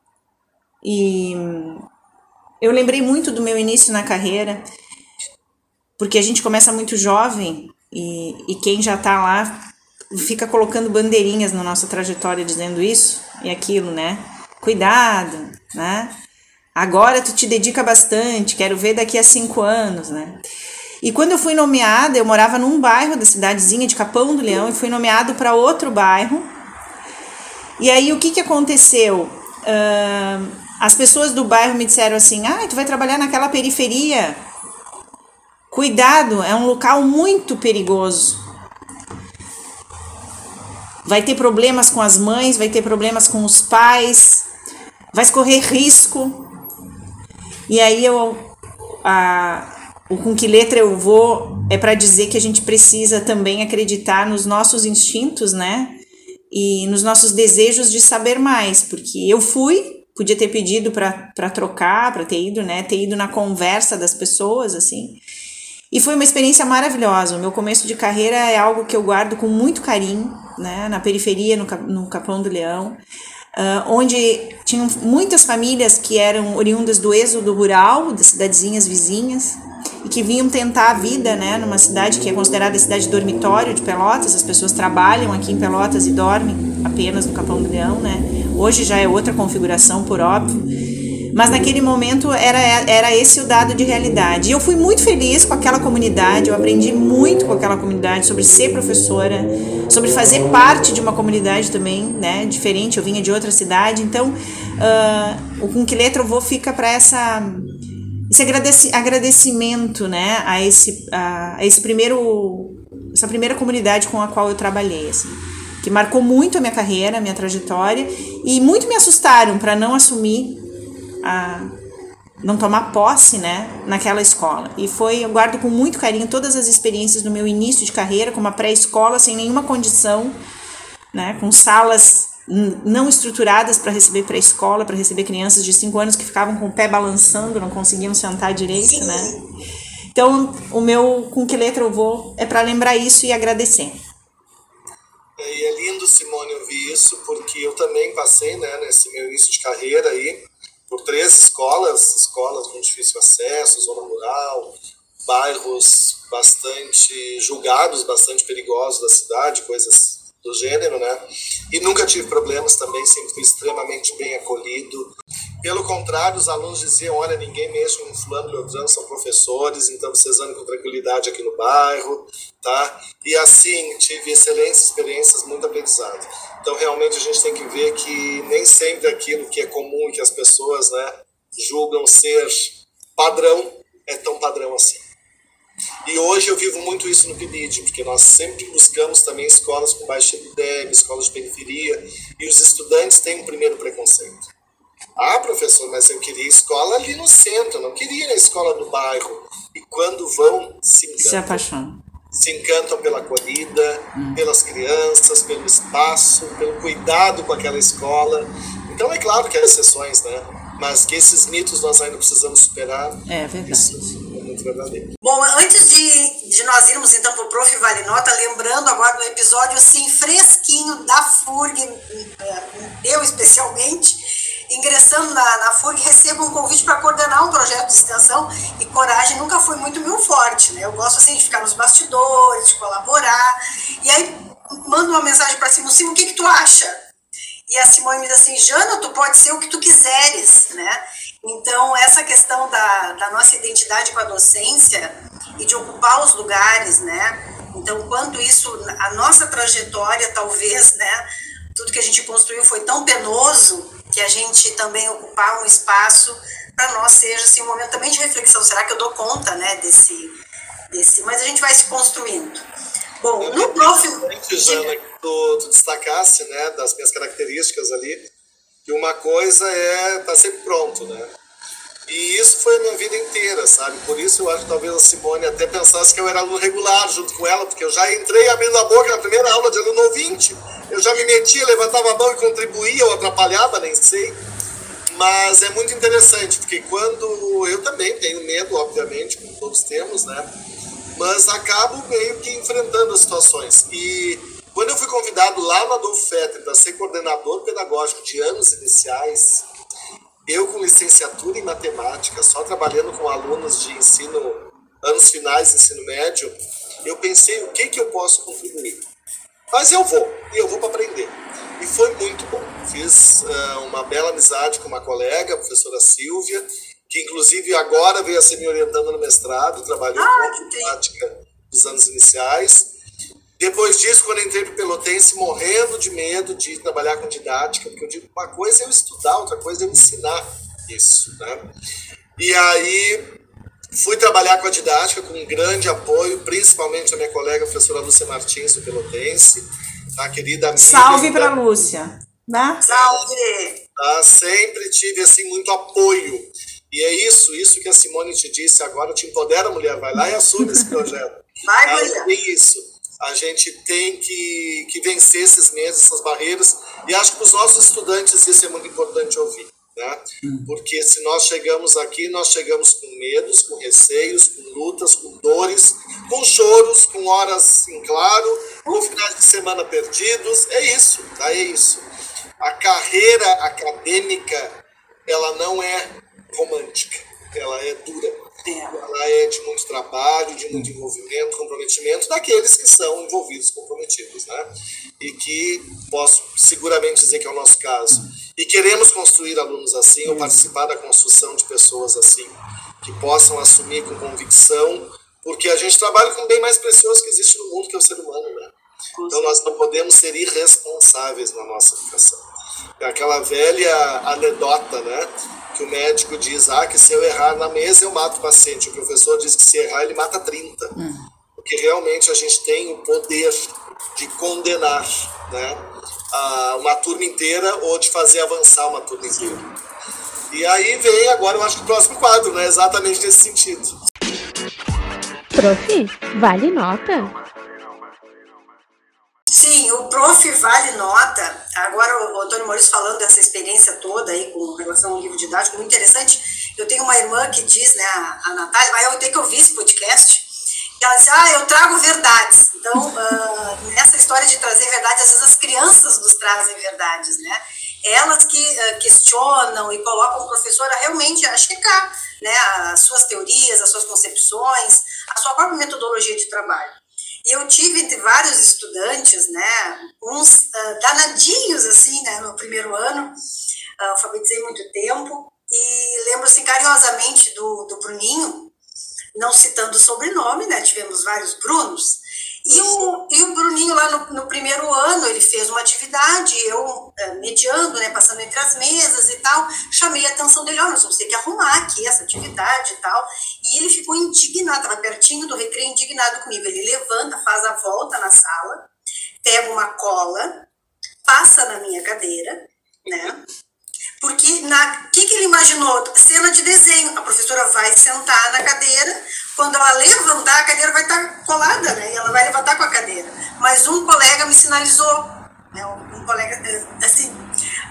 e eu lembrei muito do meu início na carreira porque a gente começa muito jovem e, e quem já está lá fica colocando bandeirinhas na nossa trajetória dizendo isso e aquilo, né? Cuidado, né? Agora tu te dedica bastante, quero ver daqui a cinco anos, né? E quando eu fui nomeada, eu morava num bairro da cidadezinha de Capão do Leão e fui nomeado para outro bairro. E aí o que, que aconteceu? Uh, as pessoas do bairro me disseram assim: ah, tu vai trabalhar naquela periferia Cuidado, é um local muito perigoso. Vai ter problemas com as mães, vai ter problemas com os pais, vai correr risco. E aí eu a, o com que letra eu vou é para dizer que a gente precisa também acreditar nos nossos instintos, né? E nos nossos desejos de saber mais, porque eu fui, podia ter pedido para trocar, para ter ido, né? Ter ido na conversa das pessoas, assim. E foi uma experiência maravilhosa. O meu começo de carreira é algo que eu guardo com muito carinho, né? Na periferia, no, no Capão do Leão, uh, onde tinham muitas famílias que eram oriundas do êxodo rural, das cidadezinhas vizinhas, e que vinham tentar a vida, né? Numa cidade que é considerada a cidade dormitório de Pelotas. As pessoas trabalham aqui em Pelotas e dormem apenas no Capão do né? Hoje já é outra configuração, por óbvio. Mas naquele momento era, era esse o dado de realidade. E eu fui muito feliz com aquela comunidade, eu aprendi muito com aquela comunidade sobre ser professora, sobre fazer parte de uma comunidade também, né, diferente, eu vinha de outra cidade. Então, uh, o Com Que Letra Eu Vou fica para essa esse agradeci, agradecimento, né, a esse, a, a esse primeiro essa primeira comunidade com a qual eu trabalhei, assim que marcou muito a minha carreira, a minha trajetória, e muito me assustaram para não assumir a não tomar posse, né, naquela escola. E foi, eu guardo com muito carinho todas as experiências do meu início de carreira, como a pré-escola, sem nenhuma condição, né, com salas não estruturadas para receber pré-escola, para receber crianças de 5 anos que ficavam com o pé balançando, não conseguiam sentar direito, Sim. né? Então, o meu com que letra eu vou é para lembrar isso e agradecer. É, e é lindo, Simone, ouvir isso, porque eu também passei, né, nesse meu início de carreira aí, por três escolas, escolas com difícil acesso, zona rural, bairros bastante julgados, bastante perigosos da cidade, coisas do gênero, né? E nunca tive problemas também, sempre fui extremamente bem acolhido. Pelo contrário, os alunos diziam: olha, ninguém mexe com fulano Beltrano, são professores, então vocês andam com tranquilidade aqui no bairro, tá? E assim, tive excelentes experiências, muito aprendizado. Então, realmente, a gente tem que ver que nem sempre aquilo que é comum e que as pessoas né, julgam ser padrão é tão padrão assim. E hoje eu vivo muito isso no PIBID, porque nós sempre buscamos também escolas com baixa IBDEB, escolas de periferia, e os estudantes têm um primeiro preconceito. Ah, professor, mas eu queria escola ali no centro, não queria na escola do bairro. E quando vão, se encantam. Se apaixonam se encantam pela acolhida, pelas crianças, pelo espaço, pelo cuidado com aquela escola. Então é claro que há exceções, né? Mas que esses mitos nós ainda precisamos superar. É verdade. Isso é muito verdadeiro. Bom, antes de, de nós irmos então para o Prof. Vale Nota, lembrando agora do episódio assim fresquinho da FURG, eh, eu especialmente, ingressando na, na FURG, recebo um convite para coordenar um projeto de extensão e coragem nunca foi muito meu forte, né? Eu gosto assim de ficar nos bastidores, de colaborar. E aí mando uma mensagem para Simone, o que, que tu acha? E a Simone me diz assim, Jana, tu pode ser o que tu quiseres, né? Então, essa questão da, da nossa identidade com a docência e de ocupar os lugares, né? Então, quanto isso, a nossa trajetória, talvez, né? Tudo que a gente construiu foi tão penoso que a gente também ocupar um espaço para nós seja assim, um momento também de reflexão. Será que eu dou conta né, desse, desse. Mas a gente vai se construindo. Bom, no próximo. Jana, que tu, tu destacasse né, das minhas características ali, que uma coisa é estar tá sempre pronto, né? E isso foi a minha vida inteira, sabe? Por isso eu acho que talvez a Simone até pensasse que eu era aluno regular junto com ela, porque eu já entrei abrindo a boca na primeira aula de aluno ouvinte. Eu já me metia, levantava a mão e contribuía, ou atrapalhava, nem sei. Mas é muito interessante, porque quando eu também tenho medo, obviamente, como todos temos, né? Mas acabo meio que enfrentando as situações. E quando eu fui convidado lá no Adolfo Fetter para ser coordenador pedagógico de anos iniciais, eu com licenciatura em matemática, só trabalhando com alunos de ensino, anos finais, ensino médio, eu pensei o que, que eu posso contribuir. Mas eu vou, e eu vou para aprender. E foi muito bom. Fiz uh, uma bela amizade com uma colega, a professora Silvia, que inclusive agora veio a ser me orientando no mestrado, trabalhou ah, com matemática dos anos iniciais. Depois disso, quando entrei para o Pelotense, morrendo de medo de trabalhar com didática, porque eu digo, uma coisa é eu estudar, outra coisa é eu ensinar isso, né? E aí fui trabalhar com a didática com um grande apoio, principalmente a minha colega a professora Lúcia Martins do Pelotense, a querida amiga. Salve para Lúcia, né? Salve! Tá? Sempre tive assim muito apoio. E é isso, isso que a Simone te disse agora, te empodera, mulher, vai lá e assume esse projeto. Vai, mulher. É isso a gente tem que, que vencer esses medos, essas barreiras, e acho que para os nossos estudantes isso é muito importante ouvir. Né? Hum. Porque se nós chegamos aqui, nós chegamos com medos, com receios, com lutas, com dores, com choros, com horas em claro, com finais de semana perdidos. É isso, tá? é isso. A carreira acadêmica, ela não é romântica, ela é dura. Ela é de muito trabalho, de muito envolvimento, comprometimento daqueles que são envolvidos, comprometidos, né? E que posso seguramente dizer que é o nosso caso. E queremos construir alunos assim, ou participar da construção de pessoas assim, que possam assumir com convicção, porque a gente trabalha com o bem mais precioso que existe no mundo, que é o ser humano, né? Então nós não podemos ser irresponsáveis na nossa educação. É aquela velha anedota, né? Que o médico diz ah, que se eu errar na mesa eu mato o paciente. O professor diz que se errar ele mata 30. Hum. Porque realmente a gente tem o poder de condenar né, uma turma inteira ou de fazer avançar uma turma inteira. E aí vem agora, eu acho que o próximo quadro, né? Exatamente nesse sentido. Prof, vale nota? Sim, o prof vale nota. Agora o Antônio Maurício falando dessa experiência toda aí com relação ao livro didático, muito interessante. Eu tenho uma irmã que diz, né, a, Natália, vai eu ter que ouvir esse podcast, e ela diz, ah, eu trago verdades. Então, uh, nessa história de trazer verdades, às vezes as crianças nos trazem verdades, né? Elas que uh, questionam e colocam o professor a realmente a checar né, as suas teorias, as suas concepções, a sua própria metodologia de trabalho. E eu tive entre vários estudantes, né, uns uh, danadinhos, assim, né, no primeiro ano, uh, alfabetizei muito tempo, e lembro, assim, carinhosamente do, do Bruninho, não citando o sobrenome, né, tivemos vários Brunos, e o, e o Bruninho, lá no, no primeiro ano, ele fez uma atividade, eu é, mediando, né, passando entre as mesas e tal, chamei a atenção dele, oh, nós vamos ter que arrumar aqui essa atividade e tal. E ele ficou indignado, estava pertinho do recreio, indignado comigo. Ele levanta, faz a volta na sala, pega uma cola, passa na minha cadeira, né? Porque na que, que ele imaginou? Cena de desenho. A professora vai sentar na cadeira, quando ela levantar, a cadeira vai estar colada, né? E ela vai levantar com a cadeira. Mas um colega me sinalizou, né? Um colega, eh, assim,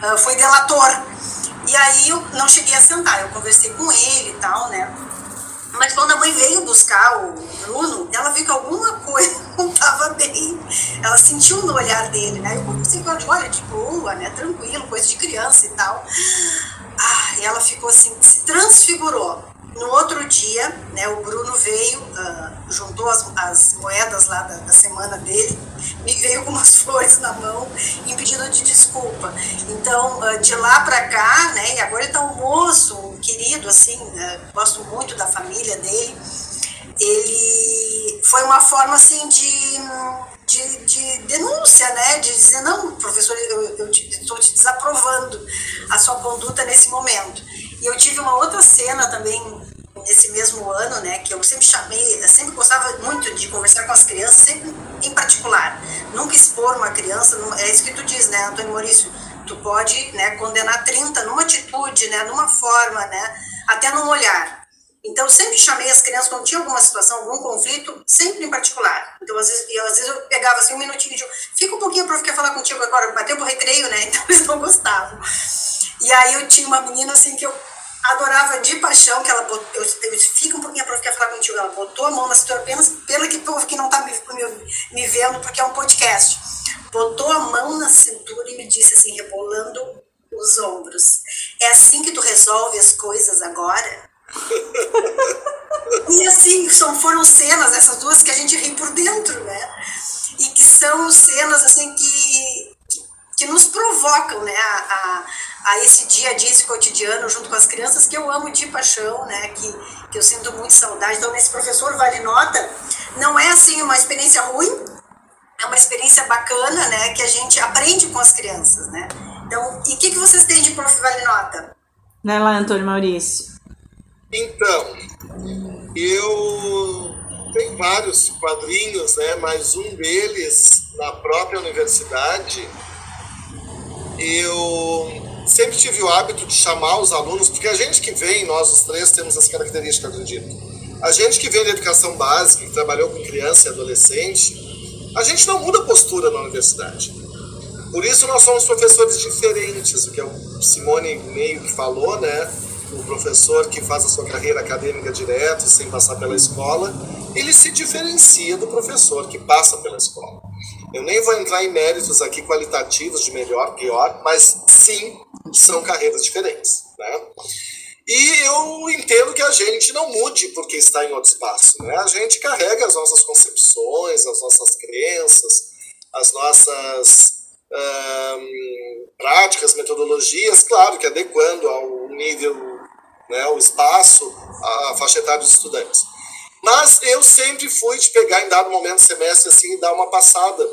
ah, foi delator. E aí eu não cheguei a sentar, eu conversei com ele e tal, né? Mas quando a mãe veio buscar o Bruno, ela viu que alguma coisa não estava bem. Ela sentiu no olhar dele, né? Eu conversei com ela, olha, de boa, né? Tranquilo, coisa de criança e tal. Ah, e ela ficou assim, se transfigurou. No outro dia, né, o Bruno veio, uh, juntou as, as, moedas lá da, da, semana dele, me veio com umas flores na mão, em pedido de desculpa. Então, uh, de lá para cá, né, e agora ele tá um moço, um querido, assim, uh, gosto muito da família dele. Ele foi uma forma, assim, de, de, de denúncia, né, de dizer, não, professor, eu estou te, desaprovando a sua conduta nesse momento. E eu tive uma outra cena também nesse mesmo ano, né, que eu sempre chamei, eu sempre gostava muito de conversar com as crianças, sempre em particular. Nunca expor uma criança, é isso que tu diz, né, Antônio Maurício? tu pode né, condenar 30 numa atitude, né, numa forma, né, até num olhar. Então, eu sempre chamei as crianças, quando tinha alguma situação, algum conflito, sempre em particular. Então, às vezes, eu, às vezes eu pegava assim um minutinho e digo, fica um pouquinho, prof, quer falar contigo agora, bateu pro recreio, né? Então, eles não gostavam. E aí, eu tinha uma menina, assim, que eu adorava de paixão, que ela botou, eu, eu fica um pouquinho, prof, quer falar contigo. Ela botou a mão na cintura, apenas pela que povo que não tá me, me, me vendo, porque é um podcast. Botou a mão na cintura e me disse assim, rebolando os ombros. É assim que tu resolve as coisas agora? e assim, são, foram cenas, essas duas que a gente ri por dentro, né? E que são cenas assim que, que, que nos provocam, né? A, a, a, esse dia a dia, esse cotidiano junto com as crianças que eu amo de paixão, né? Que, que eu sinto muito saudade. Então, nesse professor Vale Nota, não é assim uma experiência ruim, é uma experiência bacana, né? Que a gente aprende com as crianças, né? Então, e o que, que vocês têm de Prof. Vale Nota? Né, lá, Antônio Maurício? Então, eu tenho vários quadrinhos, né? Mas um deles na própria universidade, eu sempre tive o hábito de chamar os alunos, porque a gente que vem, nós os três temos as características, acredito. A gente que vem da educação básica, que trabalhou com criança e adolescente, a gente não muda postura na universidade. Por isso nós somos professores diferentes, o que o Simone meio que falou, né? o professor que faz a sua carreira acadêmica direto, sem passar pela escola, ele se diferencia do professor que passa pela escola. Eu nem vou entrar em méritos aqui qualitativos de melhor, pior, mas sim, são carreiras diferentes. Né? E eu entendo que a gente não mude porque está em outro espaço. Né? A gente carrega as nossas concepções, as nossas crenças, as nossas práticas, metodologias, claro que adequando ao nível né, o espaço, a faixa etária dos estudantes. Mas eu sempre fui de pegar em dado momento do semestre assim e dar uma passada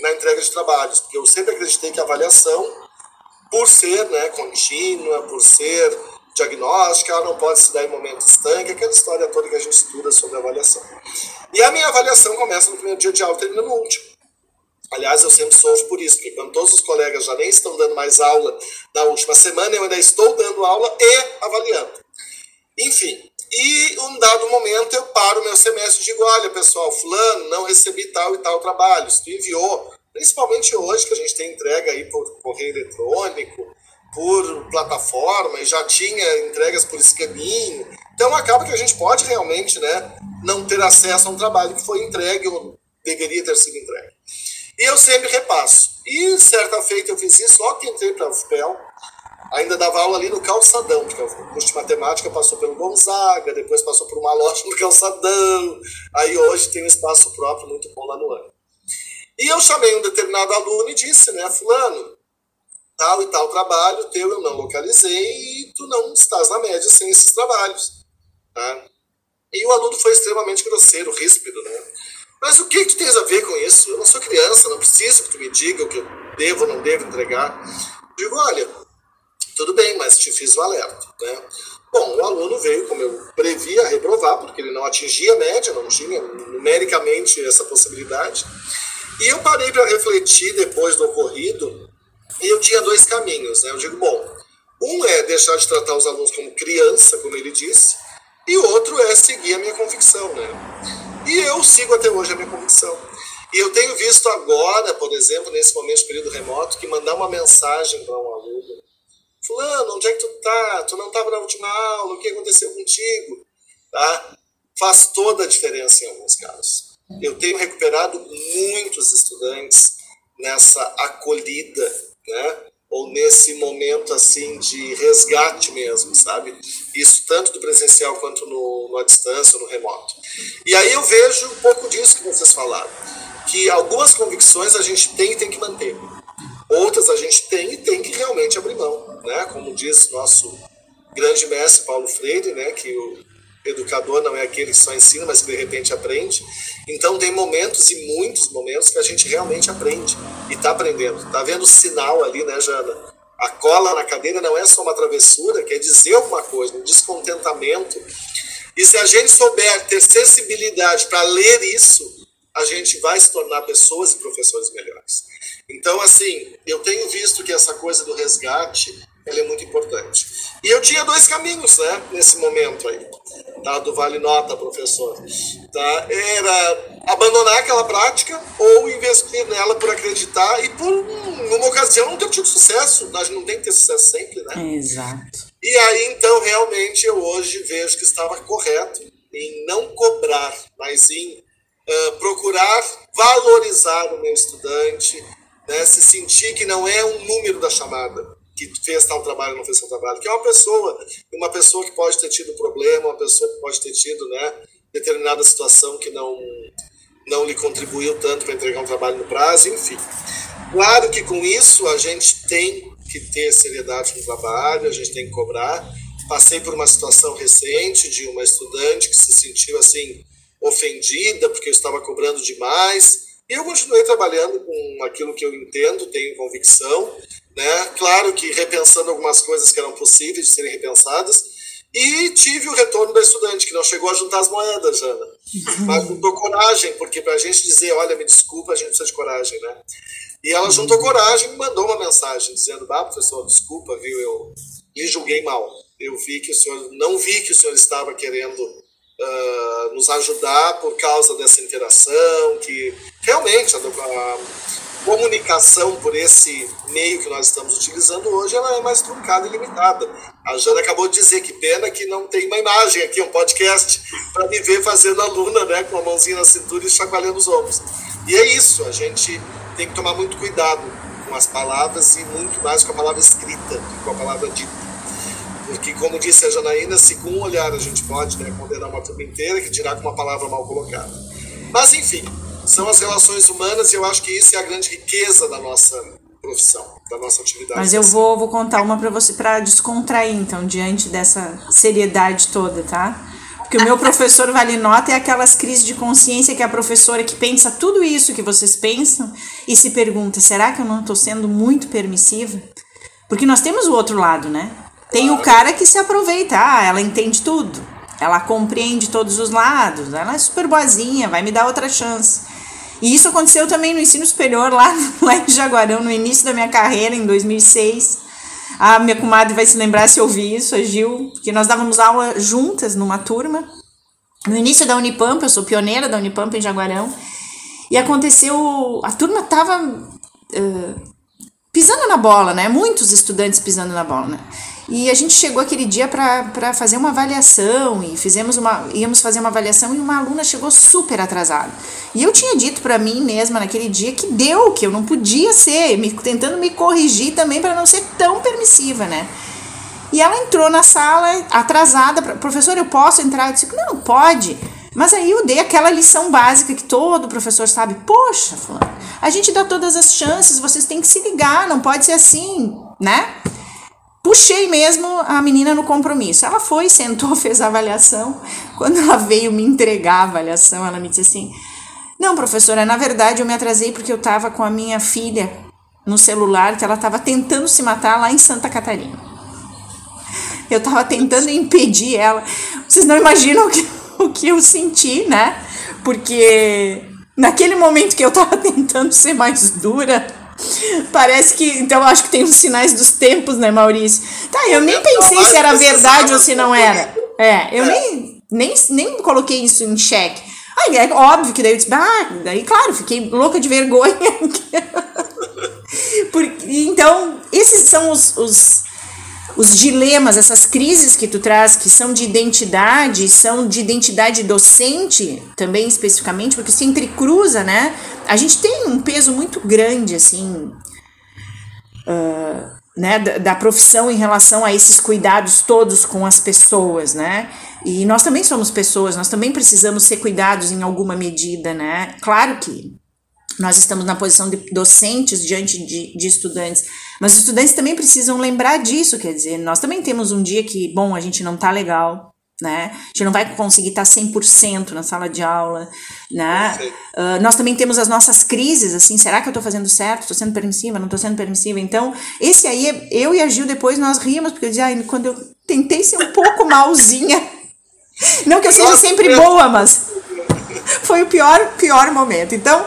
na entrega de trabalhos, porque eu sempre acreditei que a avaliação, por ser né, contínua, por ser diagnóstica, ela não pode se dar em momento estanque, aquela história toda que a gente estuda sobre avaliação. E a minha avaliação começa no primeiro dia de aula e termina no último. Aliás, eu sempre sofro por isso, porque quando todos os colegas já nem estão dando mais aula na última semana, eu ainda estou dando aula e avaliando. Enfim, e um dado momento eu paro o meu semestre e digo: olha, pessoal, Fulano, não recebi tal e tal trabalho. Se tu enviou, principalmente hoje, que a gente tem entrega aí por correio eletrônico, por plataforma, e já tinha entregas por esqueminho. Então acaba que a gente pode realmente né, não ter acesso a um trabalho que foi entregue ou deveria ter sido entregue. E eu sempre repasso. E certa feita eu fiz isso, logo que entrei para a UFPEL, ainda dava aula ali no Calçadão, porque o curso de matemática passou pelo Gonzaga, depois passou por uma loja no Calçadão, aí hoje tem um espaço próprio muito bom lá no ano. E eu chamei um determinado aluno e disse, né, fulano, tal e tal trabalho teu eu não localizei e tu não estás na média sem esses trabalhos. Tá? E o aluno foi extremamente grosseiro, ríspido, né? Mas o que, que tens a ver com isso? Eu não sou criança, não preciso que tu me diga o que eu devo ou não devo entregar. Digo, olha, tudo bem, mas te fiz o alerta. Né? Bom, o aluno veio, como eu previa, reprovar, porque ele não atingia a média, não tinha numericamente essa possibilidade. E eu parei para refletir depois do ocorrido, e eu tinha dois caminhos. Né? Eu digo, bom, um é deixar de tratar os alunos como criança, como ele disse, e outro é seguir a minha convicção. Né? E eu sigo até hoje a minha convicção. E eu tenho visto agora, por exemplo, nesse momento de período remoto, que mandar uma mensagem para um aluno, fulano, onde é que tu tá? Tu não estava na última aula, o que aconteceu contigo? Tá? Faz toda a diferença em alguns casos. Eu tenho recuperado muitos estudantes nessa acolhida, né? ou nesse momento assim de resgate mesmo, sabe? Isso tanto do presencial quanto no, no à distância, no remoto. E aí eu vejo um pouco disso que vocês falaram, que algumas convicções a gente tem e tem que manter, outras a gente tem e tem que realmente abrir mão, né? Como diz nosso grande mestre Paulo Freire, né? Que o educador não é aquele que só ensina, mas que de repente aprende. Então tem momentos e muitos momentos que a gente realmente aprende e está aprendendo. Está vendo o sinal ali, né, Jana? A cola na cadeira não é só uma travessura, quer dizer alguma coisa, um descontentamento. E se a gente souber ter sensibilidade para ler isso, a gente vai se tornar pessoas e professores melhores. Então, assim, eu tenho visto que essa coisa do resgate ele é muito importante. E eu tinha dois caminhos, né, nesse momento aí, tá, do Vale Nota, professor. Tá, era abandonar aquela prática ou investir nela por acreditar e por, numa ocasião, não ter tido sucesso. A gente não tem que ter sucesso sempre, né? Exato. E aí, então, realmente, eu hoje vejo que estava correto em não cobrar, mas em uh, procurar valorizar o meu estudante, né, se sentir que não é um número da chamada, que fez tal trabalho não fez tal trabalho, que é uma pessoa, uma pessoa que pode ter tido problema, uma pessoa que pode ter tido né, determinada situação que não, não lhe contribuiu tanto para entregar um trabalho no prazo, enfim. Claro que com isso a gente tem que ter seriedade no trabalho, a gente tem que cobrar. Passei por uma situação recente de uma estudante que se sentiu assim ofendida porque eu estava cobrando demais. E eu continuei trabalhando com aquilo que eu entendo, tenho convicção, né? Claro que repensando algumas coisas que eram possíveis de serem repensadas. E tive o retorno da estudante, que não chegou a juntar as moedas, Jana. Mas juntou coragem, porque para a gente dizer, olha, me desculpa, a gente precisa de coragem, né? E ela juntou coragem e mandou uma mensagem dizendo, ah, professor, desculpa, viu, eu lhe julguei mal. Eu vi que o senhor, não vi que o senhor estava querendo uh, nos ajudar por causa dessa interação, que realmente a, a comunicação por esse meio que nós estamos utilizando hoje, ela é mais truncada e limitada. A Jana acabou de dizer que pena que não tem uma imagem aqui, um podcast, para me ver fazendo aluna, né, com a mãozinha na cintura e chacoalhando os ombros. E é isso, a gente tem que tomar muito cuidado com as palavras e muito mais com a palavra escrita do que com a palavra dita. Porque, como disse a Janaína, se com um olhar a gente pode né, condenar uma turma inteira, que dirá com uma palavra mal colocada. Mas, enfim, são as relações humanas e eu acho que isso é a grande riqueza da nossa profissão, da nossa atividade. Mas eu vou, vou contar uma para você, para descontrair, então, diante dessa seriedade toda, tá? Porque o meu professor vale nota é aquelas crises de consciência que a professora que pensa tudo isso que vocês pensam e se pergunta: será que eu não estou sendo muito permissiva? Porque nós temos o outro lado, né? Tem o cara que se aproveita, ah, ela entende tudo, ela compreende todos os lados, ela é super boazinha, vai me dar outra chance. E isso aconteceu também no ensino superior, lá, lá em Jaguarão, no início da minha carreira, em 2006. A minha comadre vai se lembrar se ouvir isso, a Gil, que nós dávamos aula juntas numa turma. No início da Unipampa, eu sou pioneira da Unipampa em Jaguarão. E aconteceu, a turma estava uh, pisando na bola, né? Muitos estudantes pisando na bola, né? E a gente chegou aquele dia para fazer uma avaliação e fizemos uma íamos fazer uma avaliação e uma aluna chegou super atrasada. E eu tinha dito para mim mesma naquele dia que deu, que eu não podia ser, me, tentando me corrigir também para não ser tão permissiva, né? E ela entrou na sala atrasada, professor, eu posso entrar? Eu disse, não, pode. Mas aí eu dei aquela lição básica que todo professor sabe. Poxa, fulano, a gente dá todas as chances, vocês têm que se ligar, não pode ser assim, né? Puxei mesmo a menina no compromisso. Ela foi, sentou, fez a avaliação. Quando ela veio me entregar a avaliação, ela me disse assim: Não, professora, na verdade eu me atrasei porque eu estava com a minha filha no celular, que ela estava tentando se matar lá em Santa Catarina. Eu estava tentando impedir ela. Vocês não imaginam o que, o que eu senti, né? Porque naquele momento que eu estava tentando ser mais dura, Parece que. Então, acho que tem os sinais dos tempos, né, Maurício? Tá, eu nem pensei se era verdade ou se não era. É, eu nem, nem, nem coloquei isso em xeque. Aí é óbvio que daí eu disse, ah, daí, claro, fiquei louca de vergonha. Porque, então, esses são os, os, os dilemas, essas crises que tu traz, que são de identidade, são de identidade docente também especificamente, porque se entrecruza, né? A gente tem um peso muito grande, assim, uh, né, da, da, profissão em relação a esses cuidados todos com as pessoas, né? E nós também somos pessoas, nós também precisamos ser cuidados em alguma medida, né? Claro que nós estamos na posição de docentes diante de, de, estudantes, mas os estudantes também precisam lembrar disso, quer dizer, nós também temos um dia que, bom, a gente não tá legal, né? A gente não vai conseguir estar 100% na sala de aula, né? Uh, nós também temos as nossas crises, assim, será que eu estou fazendo certo? Estou sendo permissiva? Não estou sendo permissiva? Então, esse aí, eu e a Gil depois nós rimos, porque eu dizia, quando eu tentei ser um pouco malzinha, não que eu seja sempre boa, mas foi o pior, pior momento. Então,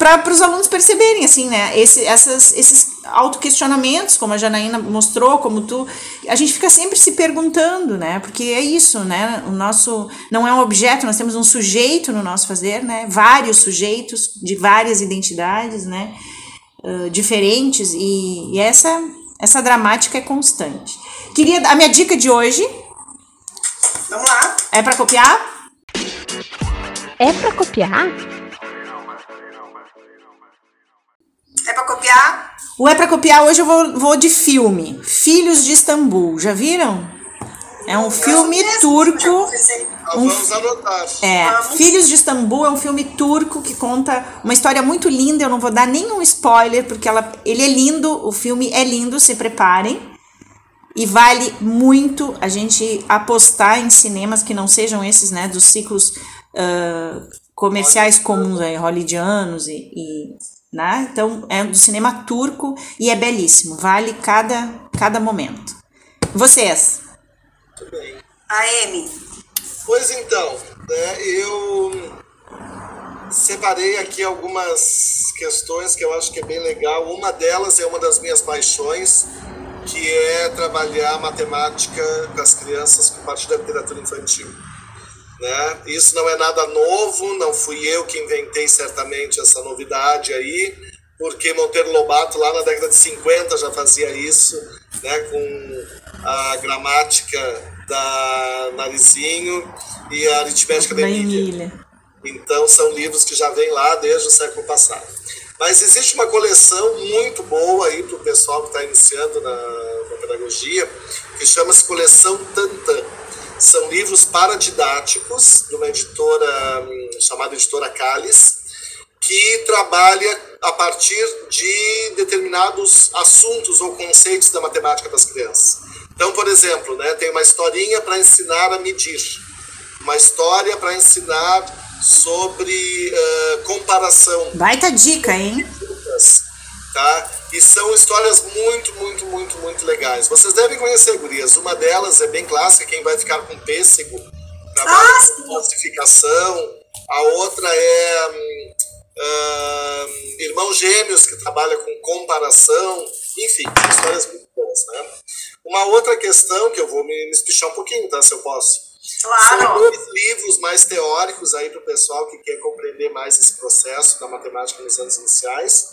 para os alunos perceberem, assim, né? Esse, essas, esses autoquestionamentos, como a Janaína mostrou, como tu, a gente fica sempre se perguntando, né? Porque é isso, né? O nosso não é um objeto, nós temos um sujeito no nosso fazer, né? Vários sujeitos de várias identidades, né? Uh, diferentes e, e essa essa dramática é constante. Queria a minha dica de hoje. Vamos lá. É para copiar? É para copiar? É para copiar? O é para copiar hoje eu vou, vou de filme. Filhos de Istambul. Já viram? É um filme turco. Um, Vamos. É, Vamos. Filhos de Istambul é um filme turco que conta uma história muito linda. Eu não vou dar nenhum spoiler porque ela, ele é lindo. O filme é lindo. Se preparem. E vale muito a gente apostar em cinemas que não sejam esses, né, dos ciclos uh, comerciais comuns, aí, hollywoodianos e, e né? Então é do cinema turco e é belíssimo, vale cada, cada momento. Vocês? Muito bem. A M. Pois então, né, eu separei aqui algumas questões que eu acho que é bem legal. Uma delas é uma das minhas paixões, que é trabalhar matemática com as crianças com parte da literatura infantil. Né? Isso não é nada novo, não fui eu que inventei certamente essa novidade aí, porque Monteiro Lobato lá na década de 50 já fazia isso, né, com a gramática da Narizinho e a aritmética da. Emília. Então, são livros que já vêm lá desde o século passado. Mas existe uma coleção muito boa aí para o pessoal que está iniciando na, na pedagogia, que chama-se Coleção Tantan. São livros paradidáticos de uma editora hum, chamada Editora Calis, que trabalha a partir de determinados assuntos ou conceitos da matemática das crianças. Então, por exemplo, né, tem uma historinha para ensinar a medir, uma história para ensinar sobre eh, comparação Baita dica, hein? tá? E são histórias muito, muito, muito, muito legais. Vocês devem conhecer, gurias. Uma delas é bem clássica, quem vai ficar com pêssego, trabalha Ah, com classificação. A outra é hum, hum, Irmãos Gêmeos, que trabalha com comparação. Enfim, são histórias muito boas, né? Uma outra questão que eu vou me, espichar um pouquinho, tá? Se eu posso. São Claro. dois livros mais teóricos aí para o pessoal que quer compreender mais esse processo da matemática nos anos iniciais.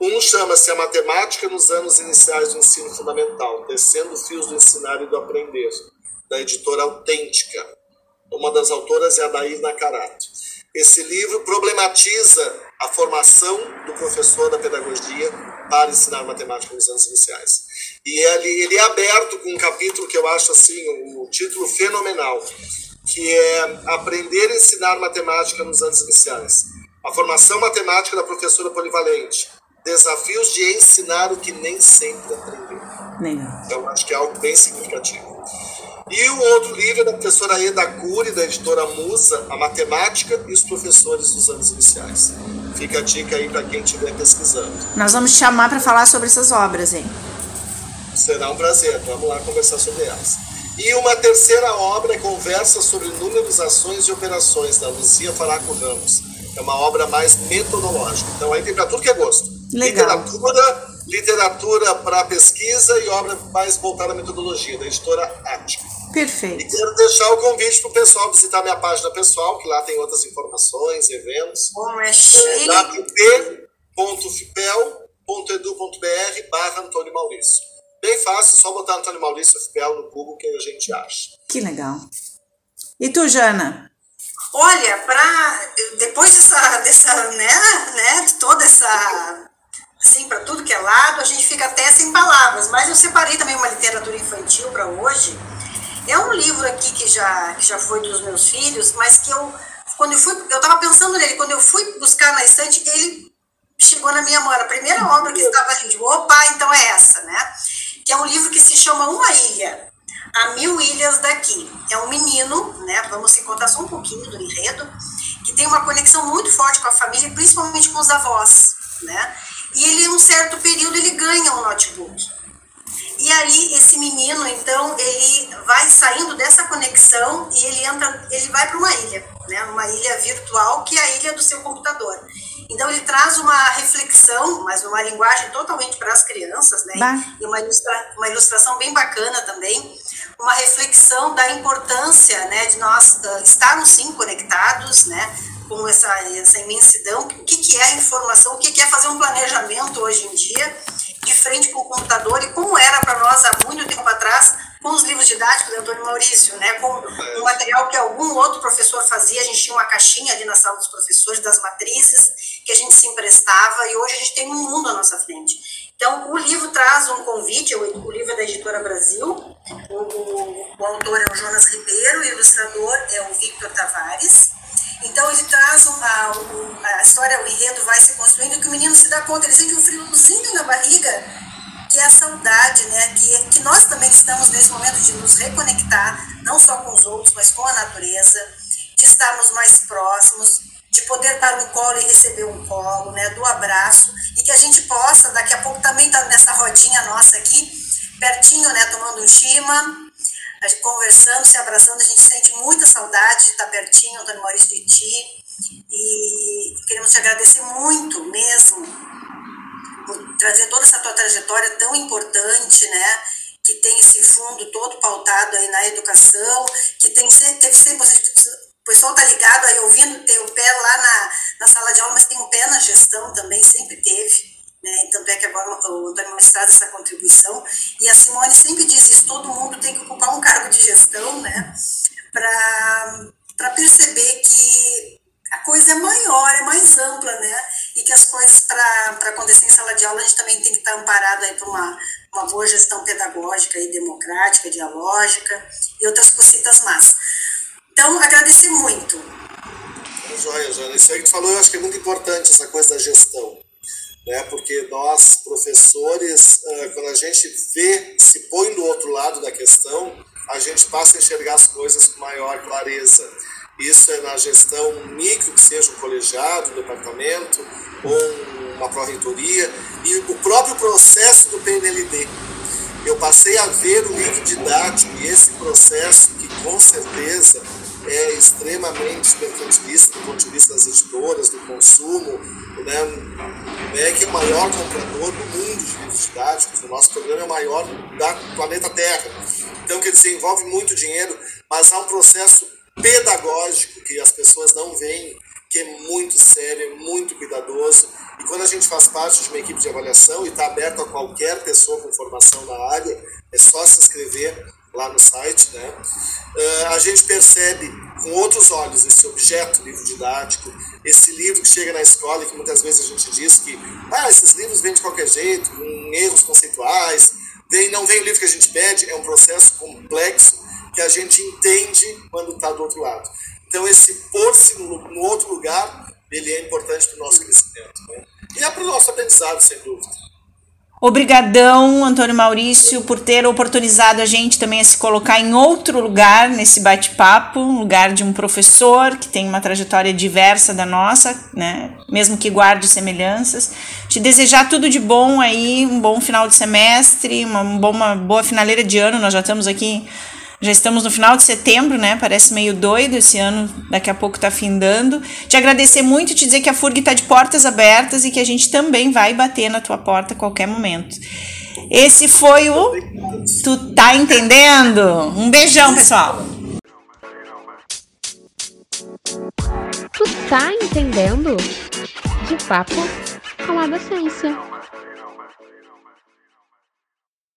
Um chama-se A Matemática nos Anos Iniciais do Ensino Fundamental, Descendo Fios do Ensinar e do Aprender, da editora Autêntica. Uma das autoras é a Daí Nakarato. Esse livro problematiza a formação do professor da pedagogia para ensinar matemática nos anos iniciais. E ele, ele é aberto com um capítulo que eu acho assim, o título fenomenal, que é Aprender a ensinar matemática nos anos iniciais. A formação matemática da professora polivalente. Desafios de ensinar o que nem sempre aprendeu. Legal. Então, acho que é algo bem significativo. E o outro livro é da professora Eda Cury, da editora Musa, A Matemática e os Professores dos Anos Iniciais. Fica a dica aí para quem estiver pesquisando. Nós vamos chamar para falar sobre essas obras, hein? Será um prazer, vamos lá conversar sobre elas. E uma terceira obra é Conversa sobre Números, Ações e Operações, da Luzia Faraco Ramos. É uma obra mais metodológica. Então aí tem para tudo que é gosto. Legal. Literatura, literatura para pesquisa e obra mais voltada à metodologia, da editora Ática. E Perfeito. quero deixar o convite para o pessoal visitar minha página pessoal, que lá tem outras informações, eventos. Como é chique. www.fipel.edu.br barra Antônio Maurício. Bem fácil, só botar Antônio Maurício FPL no Google que a gente acha. Que legal. E tu, Jana? Olha, pra, depois dessa, dessa né, né, de toda essa, assim, para tudo que é lado, a gente fica até sem palavras. Mas eu separei também uma literatura infantil para hoje. É um livro aqui que já, que já foi dos meus filhos, mas que eu, quando eu fui, eu estava pensando nele, quando eu fui buscar na estante, ele chegou na minha mão. A primeira obra que estava ali, de opa, então é essa, né? Que é um livro que se chama Uma Ilha a mil ilhas daqui. É um menino, né? Vamos se contar só um pouquinho do enredo, que tem uma conexão muito forte com a família, principalmente com os avós, né? E ele, em um certo período, ele ganha um notebook. E aí, esse menino, então, ele vai saindo dessa conexão e ele entra, ele vai para uma ilha, né? Uma ilha virtual, que é a ilha do seu computador. Então ele traz uma reflexão, mas numa linguagem totalmente para as crianças, né? Bah. E uma, ilustra, uma ilustração bem bacana também, uma reflexão da importância, né, de nós uh, estarmos sim conectados, né? Com essa, essa imensidão, o que, que é a informação, o que, que é fazer um planejamento hoje em dia, de frente com o computador, e como era para nós há muito tempo atrás, com os livros didáticos do Antônio Maurício, né, com o material que algum outro professor fazia, a gente tinha uma caixinha ali na sala dos professores, das matrizes, que a gente se emprestava, e hoje a gente tem um mundo à nossa frente. Então, o livro traz um convite, o, livro é da Editora Brasil, o, o, o autor é o Jonas Ribeiro, o ilustrador é o Victor Tavares, então ele traz uma, uma, a história, o enredo vai se construindo, que o menino se dá conta, ele sente um friozinho na barriga, que é a saudade, né? Que, que nós também estamos nesse momento de nos reconectar, não só com os outros, mas com a natureza, de estarmos mais próximos, de poder dar um colo e receber um colo, né? Do abraço, e que a gente possa, daqui a pouco também tá nessa rodinha nossa aqui, pertinho, né? Tomando um chima, conversando, se abraçando, a gente sente muita saudade de estar pertinho, Antônio Maurício de ti, e queremos te agradecer muito mesmo por trazer toda essa tua trajetória tão importante, né? Que tem esse fundo todo pautado aí na educação, que tem teve sempre o pessoal tá ligado aí ouvindo, tem o pé lá na, na sala de aula, mas tem o pé na gestão também, sempre teve. Né? Tanto é que agora o Antônio mais traz essa contribuição. E a Simone sempre diz isso: todo mundo tem que ocupar um cargo de gestão, né? Para perceber que a coisa é maior, é mais ampla, né? E que as coisas, para acontecer em sala de aula, a gente também tem que estar amparado aí por uma, uma boa gestão pedagógica e democrática, dialógica e outras cositas más. Então, agradecer muito. Joia, Joia. Isso aí que tu falou, eu acho que é muito importante, essa coisa da gestão. Né? Porque nós, professores, eh, quando a gente vê, se põe do outro lado da questão, a gente passa a enxergar as coisas com maior clareza. Isso é na gestão micro, que seja um colegiado, um departamento ou uma pró-reitoria, e o próprio processo do PNLD. Eu passei a ver o livro didático e esse processo que, com certeza, é extremamente mercantilista do ponto de vista das editoras, do consumo, né? É que é o maior comprador do mundo de livros didáticos, o nosso programa é o maior do planeta Terra. Então, que ele desenvolve muito dinheiro, mas há um processo pedagógico que as pessoas não veem, que é muito sério, é muito cuidadoso. E quando a gente faz parte de uma equipe de avaliação e está aberto a qualquer pessoa com formação na área, é só se inscrever lá no site, né? Uh, a gente percebe com outros olhos esse objeto, livro didático, esse livro que chega na escola e que muitas vezes a gente diz que ah, esses livros vêm de qualquer jeito, com erros conceituais, vem, não vem o livro que a gente pede, é um processo complexo que a gente entende quando está do outro lado. Então, esse pôr-se no, no, outro lugar, ele é importante para o nosso crescimento. Né? E é para o nosso aprendizado, sem dúvida. Obrigadão, Antônio Maurício, por ter oportunizado a gente também a se colocar em outro lugar nesse bate-papo, lugar de um professor que tem uma trajetória diversa da nossa, né? Mesmo que guarde semelhanças. Te desejar tudo de bom aí, um bom final de semestre, uma, uma boa finaleira de ano. Nós já estamos aqui já estamos no final de setembro, né? Parece meio doido esse ano, daqui a pouco tá findando. Te agradecer muito e te dizer que a FURG tá de portas abertas e que a gente também vai bater na tua porta a qualquer momento. Esse foi o Tu tá entendendo? Um beijão, pessoal. Tu tá entendendo? De papo com a docência.